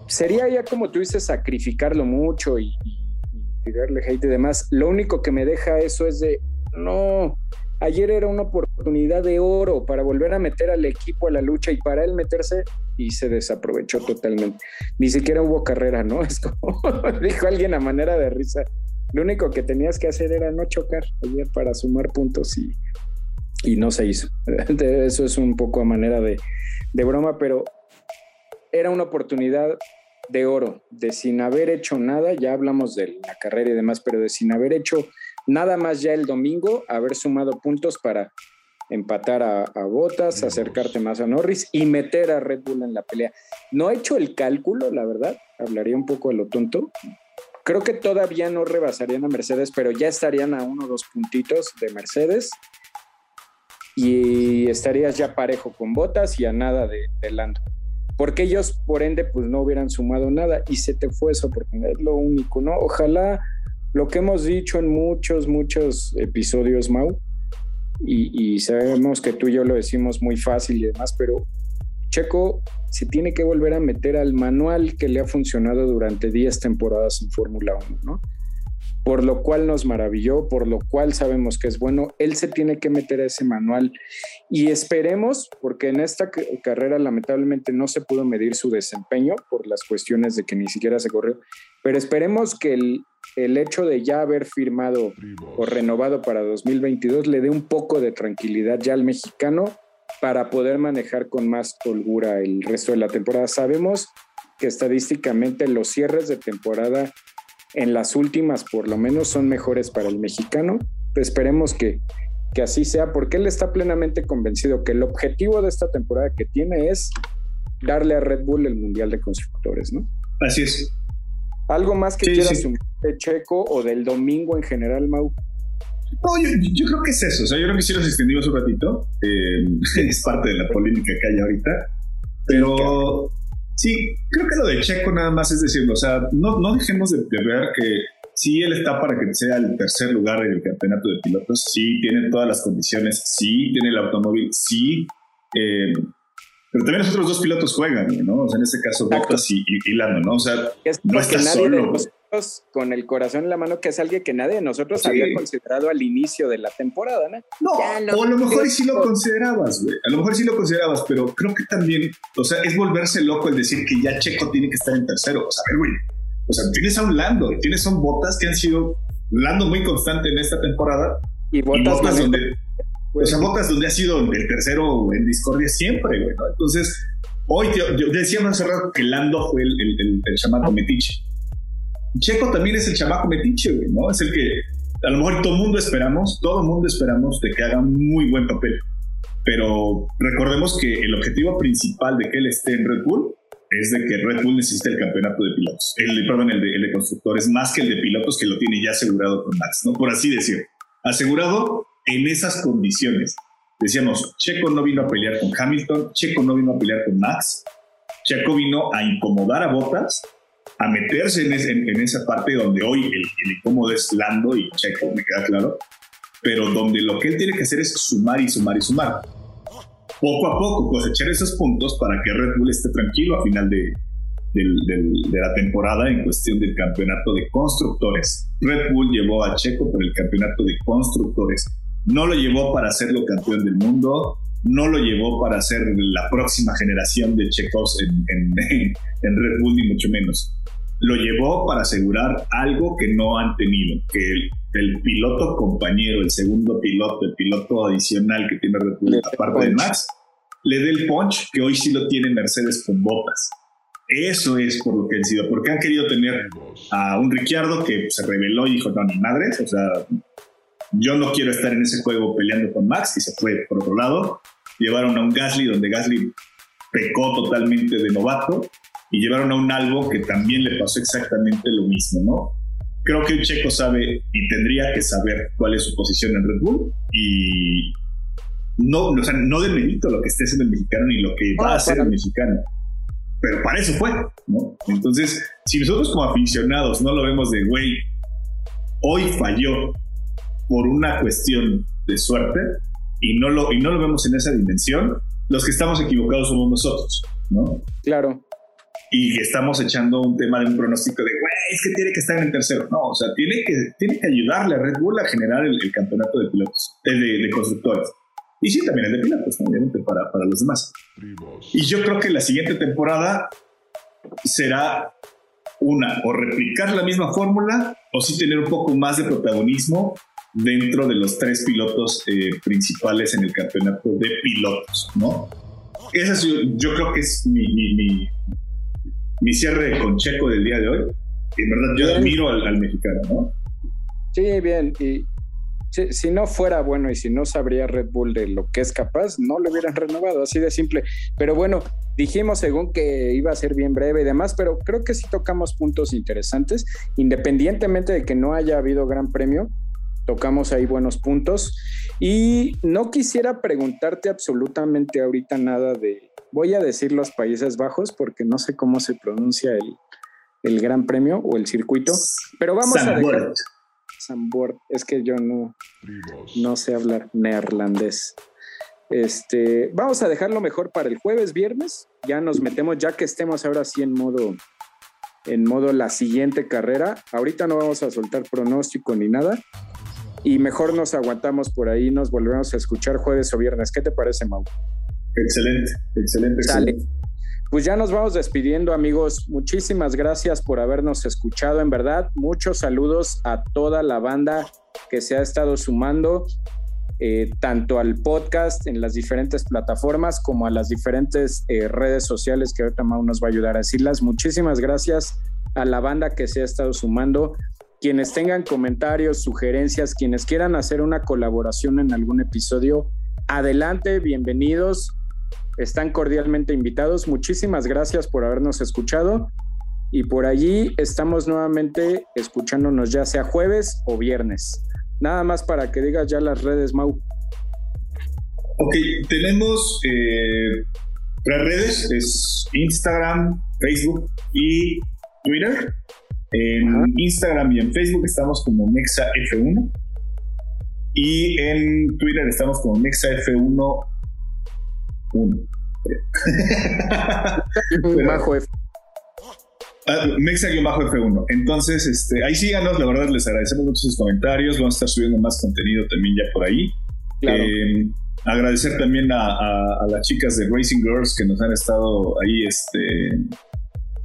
S1: Sería ya como tú dices, sacrificarlo mucho y, y tirarle hate y demás. Lo único que me deja eso es de, no, ayer era una oportunidad de oro para volver a meter al equipo a la lucha y para él meterse y se desaprovechó totalmente. Ni siquiera hubo carrera, ¿no? <laughs> Es como dijo alguien a manera de risa. Lo único que tenías que hacer era no chocar ayer para sumar puntos y, y no se hizo. <laughs> Eso es un poco a manera de, de broma, pero era una oportunidad de oro, de sin haber hecho nada, ya hablamos de la carrera y demás, pero de sin haber hecho nada más ya el domingo, haber sumado puntos para empatar a, Botas, acercarte más a Norris y meter a Red Bull en la pelea. No he hecho el cálculo, la verdad, hablaría un poco de lo tonto. Creo que todavía no rebasarían a Mercedes, pero ya estarían a uno o dos puntitos de Mercedes y estarías ya parejo con Botas y a nada de, de Lando porque ellos por ende pues no hubieran sumado nada y se te fue esa oportunidad, es lo único, ¿no? Ojalá lo que hemos dicho en muchos, muchos episodios, Mau, y, sabemos que tú y yo lo decimos muy fácil y demás, pero Checo se tiene que volver a meter al manual que le ha funcionado durante 10 temporadas en Fórmula 1, ¿no? Por lo cual nos maravilló, por lo cual sabemos que es bueno. Él se tiene que meter a ese manual y esperemos, porque en esta carrera lamentablemente no se pudo medir su desempeño por las cuestiones de que ni siquiera se corrió, pero esperemos que el, el hecho de ya haber firmado o renovado para 2022 le dé un poco de tranquilidad ya al mexicano para poder manejar con más holgura el resto de la temporada. Sabemos que estadísticamente los cierres de temporada en las últimas por lo menos son mejores para el mexicano. esperemos que, que así sea, porque él está plenamente convencido que el objetivo de esta temporada que tiene es darle a Red Bull el Mundial de Constructores, ¿no?
S2: Así es.
S1: ¿Algo más que quieras de Checo o del domingo en general, Mau?
S2: No, yo, creo que es eso. O sea, yo creo que sí los extendimos un ratito. Eh, <laughs> es parte de la polémica que hay ahorita. Pero sí, creo que lo de Checo nada más es decirlo. O sea, no, no dejemos de, ver que sí él está para que sea el tercer lugar en el campeonato de pilotos. Sí, tiene todas las condiciones. Sí, tiene el automóvil. Sí. Eh, pero también los otros dos pilotos juegan, ¿no? O sea, en este caso, Bottas y, y, Lando, ¿no? O sea, no está solo
S1: con el corazón en la mano, que es alguien que nadie de nosotros había considerado al inicio de la temporada, ¿no?
S2: No, o a lo mejor sí lo considerabas, güey. A lo mejor sí lo considerabas, pero creo que también, o sea, es volverse loco el decir que ya Checo tiene que estar en tercero. O sea, a ver, güey. O sea, tienes a un Lando, tienes a un Botas que han sido Lando muy constante en esta temporada. Y Botas, donde. O sea, Botas donde ha sido el tercero en discordia siempre, güey. ¿no? Entonces, hoy yo, decía más hace rato que Lando fue el, el, el, llamado Metiche Checo también es el chamaco metiche, güey, ¿no? Es el que a lo mejor todo el mundo esperamos, todo el mundo esperamos de que haga muy buen papel. Pero recordemos que el objetivo principal de que él esté en Red Bull es de que Red Bull necesita el campeonato de pilotos, el, perdón, el de, el de constructores, más que el de pilotos que lo tiene ya asegurado con Max, ¿no? Por así decir, asegurado en esas condiciones. decíamos, Checo no vino a pelear con Hamilton, Checo no vino a pelear con Max, Checo vino a incomodar a Botas, a meterse en, esa parte donde hoy el, incómodo es Lando y Checo, me queda claro, pero donde lo que él tiene que hacer es sumar y sumar y sumar. Poco a poco cosechar esos puntos para que Red Bull esté tranquilo a final de, de la temporada en cuestión del campeonato de constructores. Red Bull llevó a Checo por el campeonato de constructores. No lo llevó para hacerlo campeón del mundo, no lo llevó para ser la próxima generación de Checos en, <laughs> en, Red Bull, ni mucho menos. Lo llevó para asegurar algo que no han tenido, que el, piloto compañero, el segundo piloto, el piloto adicional que tiene Red Bull, aparte de Max, le dé el punch que hoy sí lo tiene Mercedes con botas. Eso es por lo que han sido, porque han querido tener a un Ricciardo que se reveló y dijo, no, ni madres, o sea, yo no quiero estar en ese juego peleando con Max y se fue por otro lado. Llevaron a un Gasly donde Gasly pecó totalmente de novato y llevaron a un Albo que también le pasó exactamente lo mismo, ¿no? Creo que el checo sabe y tendría que saber cuál es su posición en Red Bull y no, o sea, no demerito lo que esté haciendo el mexicano ni lo que va a hacer el mexicano. Pero para eso fue, ¿no? Entonces, si nosotros como aficionados no lo vemos de, güey, hoy falló, por una cuestión de suerte y no lo, y no lo vemos en esa dimensión, los que estamos equivocados somos nosotros, ¿no?
S1: Claro.
S2: Y estamos echando un tema de un pronóstico de, güey, es que tiene que estar en el tercero. No, o sea, tiene que, tiene que ayudarle a Red Bull a generar el, campeonato de pilotos, de, de, constructores. Y sí, también el de pilotos, obviamente, para, para los demás. Y yo creo que la siguiente temporada será una, o replicar la misma fórmula, o sí tener un poco más de protagonismo dentro de los tres pilotos eh, principales en el campeonato de pilotos, ¿no? Ese yo, creo que es mi, mi, mi, cierre con Checo del día de hoy. En verdad, yo admiro al, mexicano, ¿no?
S1: Sí, bien. Y si, si, no fuera bueno y si no sabría Red Bull de lo que es capaz, no lo hubieran renovado, así de simple. Pero bueno, dijimos según que iba a ser bien breve y demás, pero creo que sí tocamos puntos interesantes, independientemente de que no haya habido gran premio tocamos ahí buenos puntos. Y no quisiera preguntarte absolutamente ahorita nada de, voy a decir los Países Bajos porque no sé cómo se pronuncia el, el Gran Premio o el circuito, pero vamos a dejar... Es que yo no, no sé hablar neerlandés. Este, vamos a dejarlo mejor para el jueves, viernes. Ya nos metemos, ya que estemos ahora sí en modo, en modo la siguiente carrera. Ahorita no vamos a soltar pronóstico ni nada y mejor nos aguantamos por ahí, nos volvemos a escuchar jueves o viernes. ¿Qué te parece, Mau?
S2: Excelente, excelente, excelente.
S1: Pues ya nos vamos despidiendo, amigos. Muchísimas gracias por habernos escuchado. En verdad, muchos saludos a toda la banda que se ha estado sumando, eh, tanto al podcast en las diferentes plataformas como a las diferentes eh, redes sociales que ahorita Mau nos va a ayudar a decirlas. Muchísimas gracias a la banda que se ha estado sumando quienes tengan comentarios, sugerencias, quienes quieran hacer una colaboración en algún episodio, adelante, bienvenidos, están cordialmente invitados. Muchísimas gracias por habernos escuchado y por allí estamos nuevamente escuchándonos ya sea jueves o viernes. Nada más para que digas ya las redes, Mau.
S2: Ok, tenemos eh, tres redes, es Instagram, Facebook y Twitter. En Instagram y en Facebook estamos como NexaF1. Y en Twitter estamos como NexaF1. 1. <laughs>
S1: bajo F.
S2: Ah, Mexa-F1. Entonces, este, ahí síganos, la verdad les agradecemos mucho sus comentarios. Vamos a estar subiendo más contenido también ya por ahí. Eh, agradecer también a, a, las chicas de Racing Girls que nos han estado ahí este,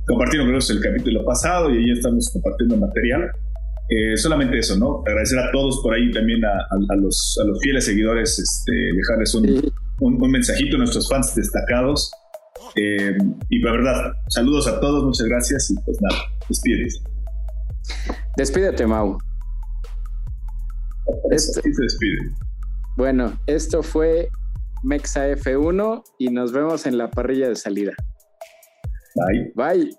S2: compartieron el capítulo pasado y ahí estamos compartiendo material. Eh, solamente eso, ¿no? Agradecer a todos por ahí también a, los, a los, fieles seguidores, este, dejarles un, un, mensajito a nuestros fans destacados. Eh, y la verdad, saludos a todos, muchas gracias y pues nada, despídete.
S1: Despídete, Mau.
S2: Esto, se despide.
S1: Bueno, esto fue Mexa F1 y nos vemos en la parrilla de salida.
S2: Bye.
S1: Bye.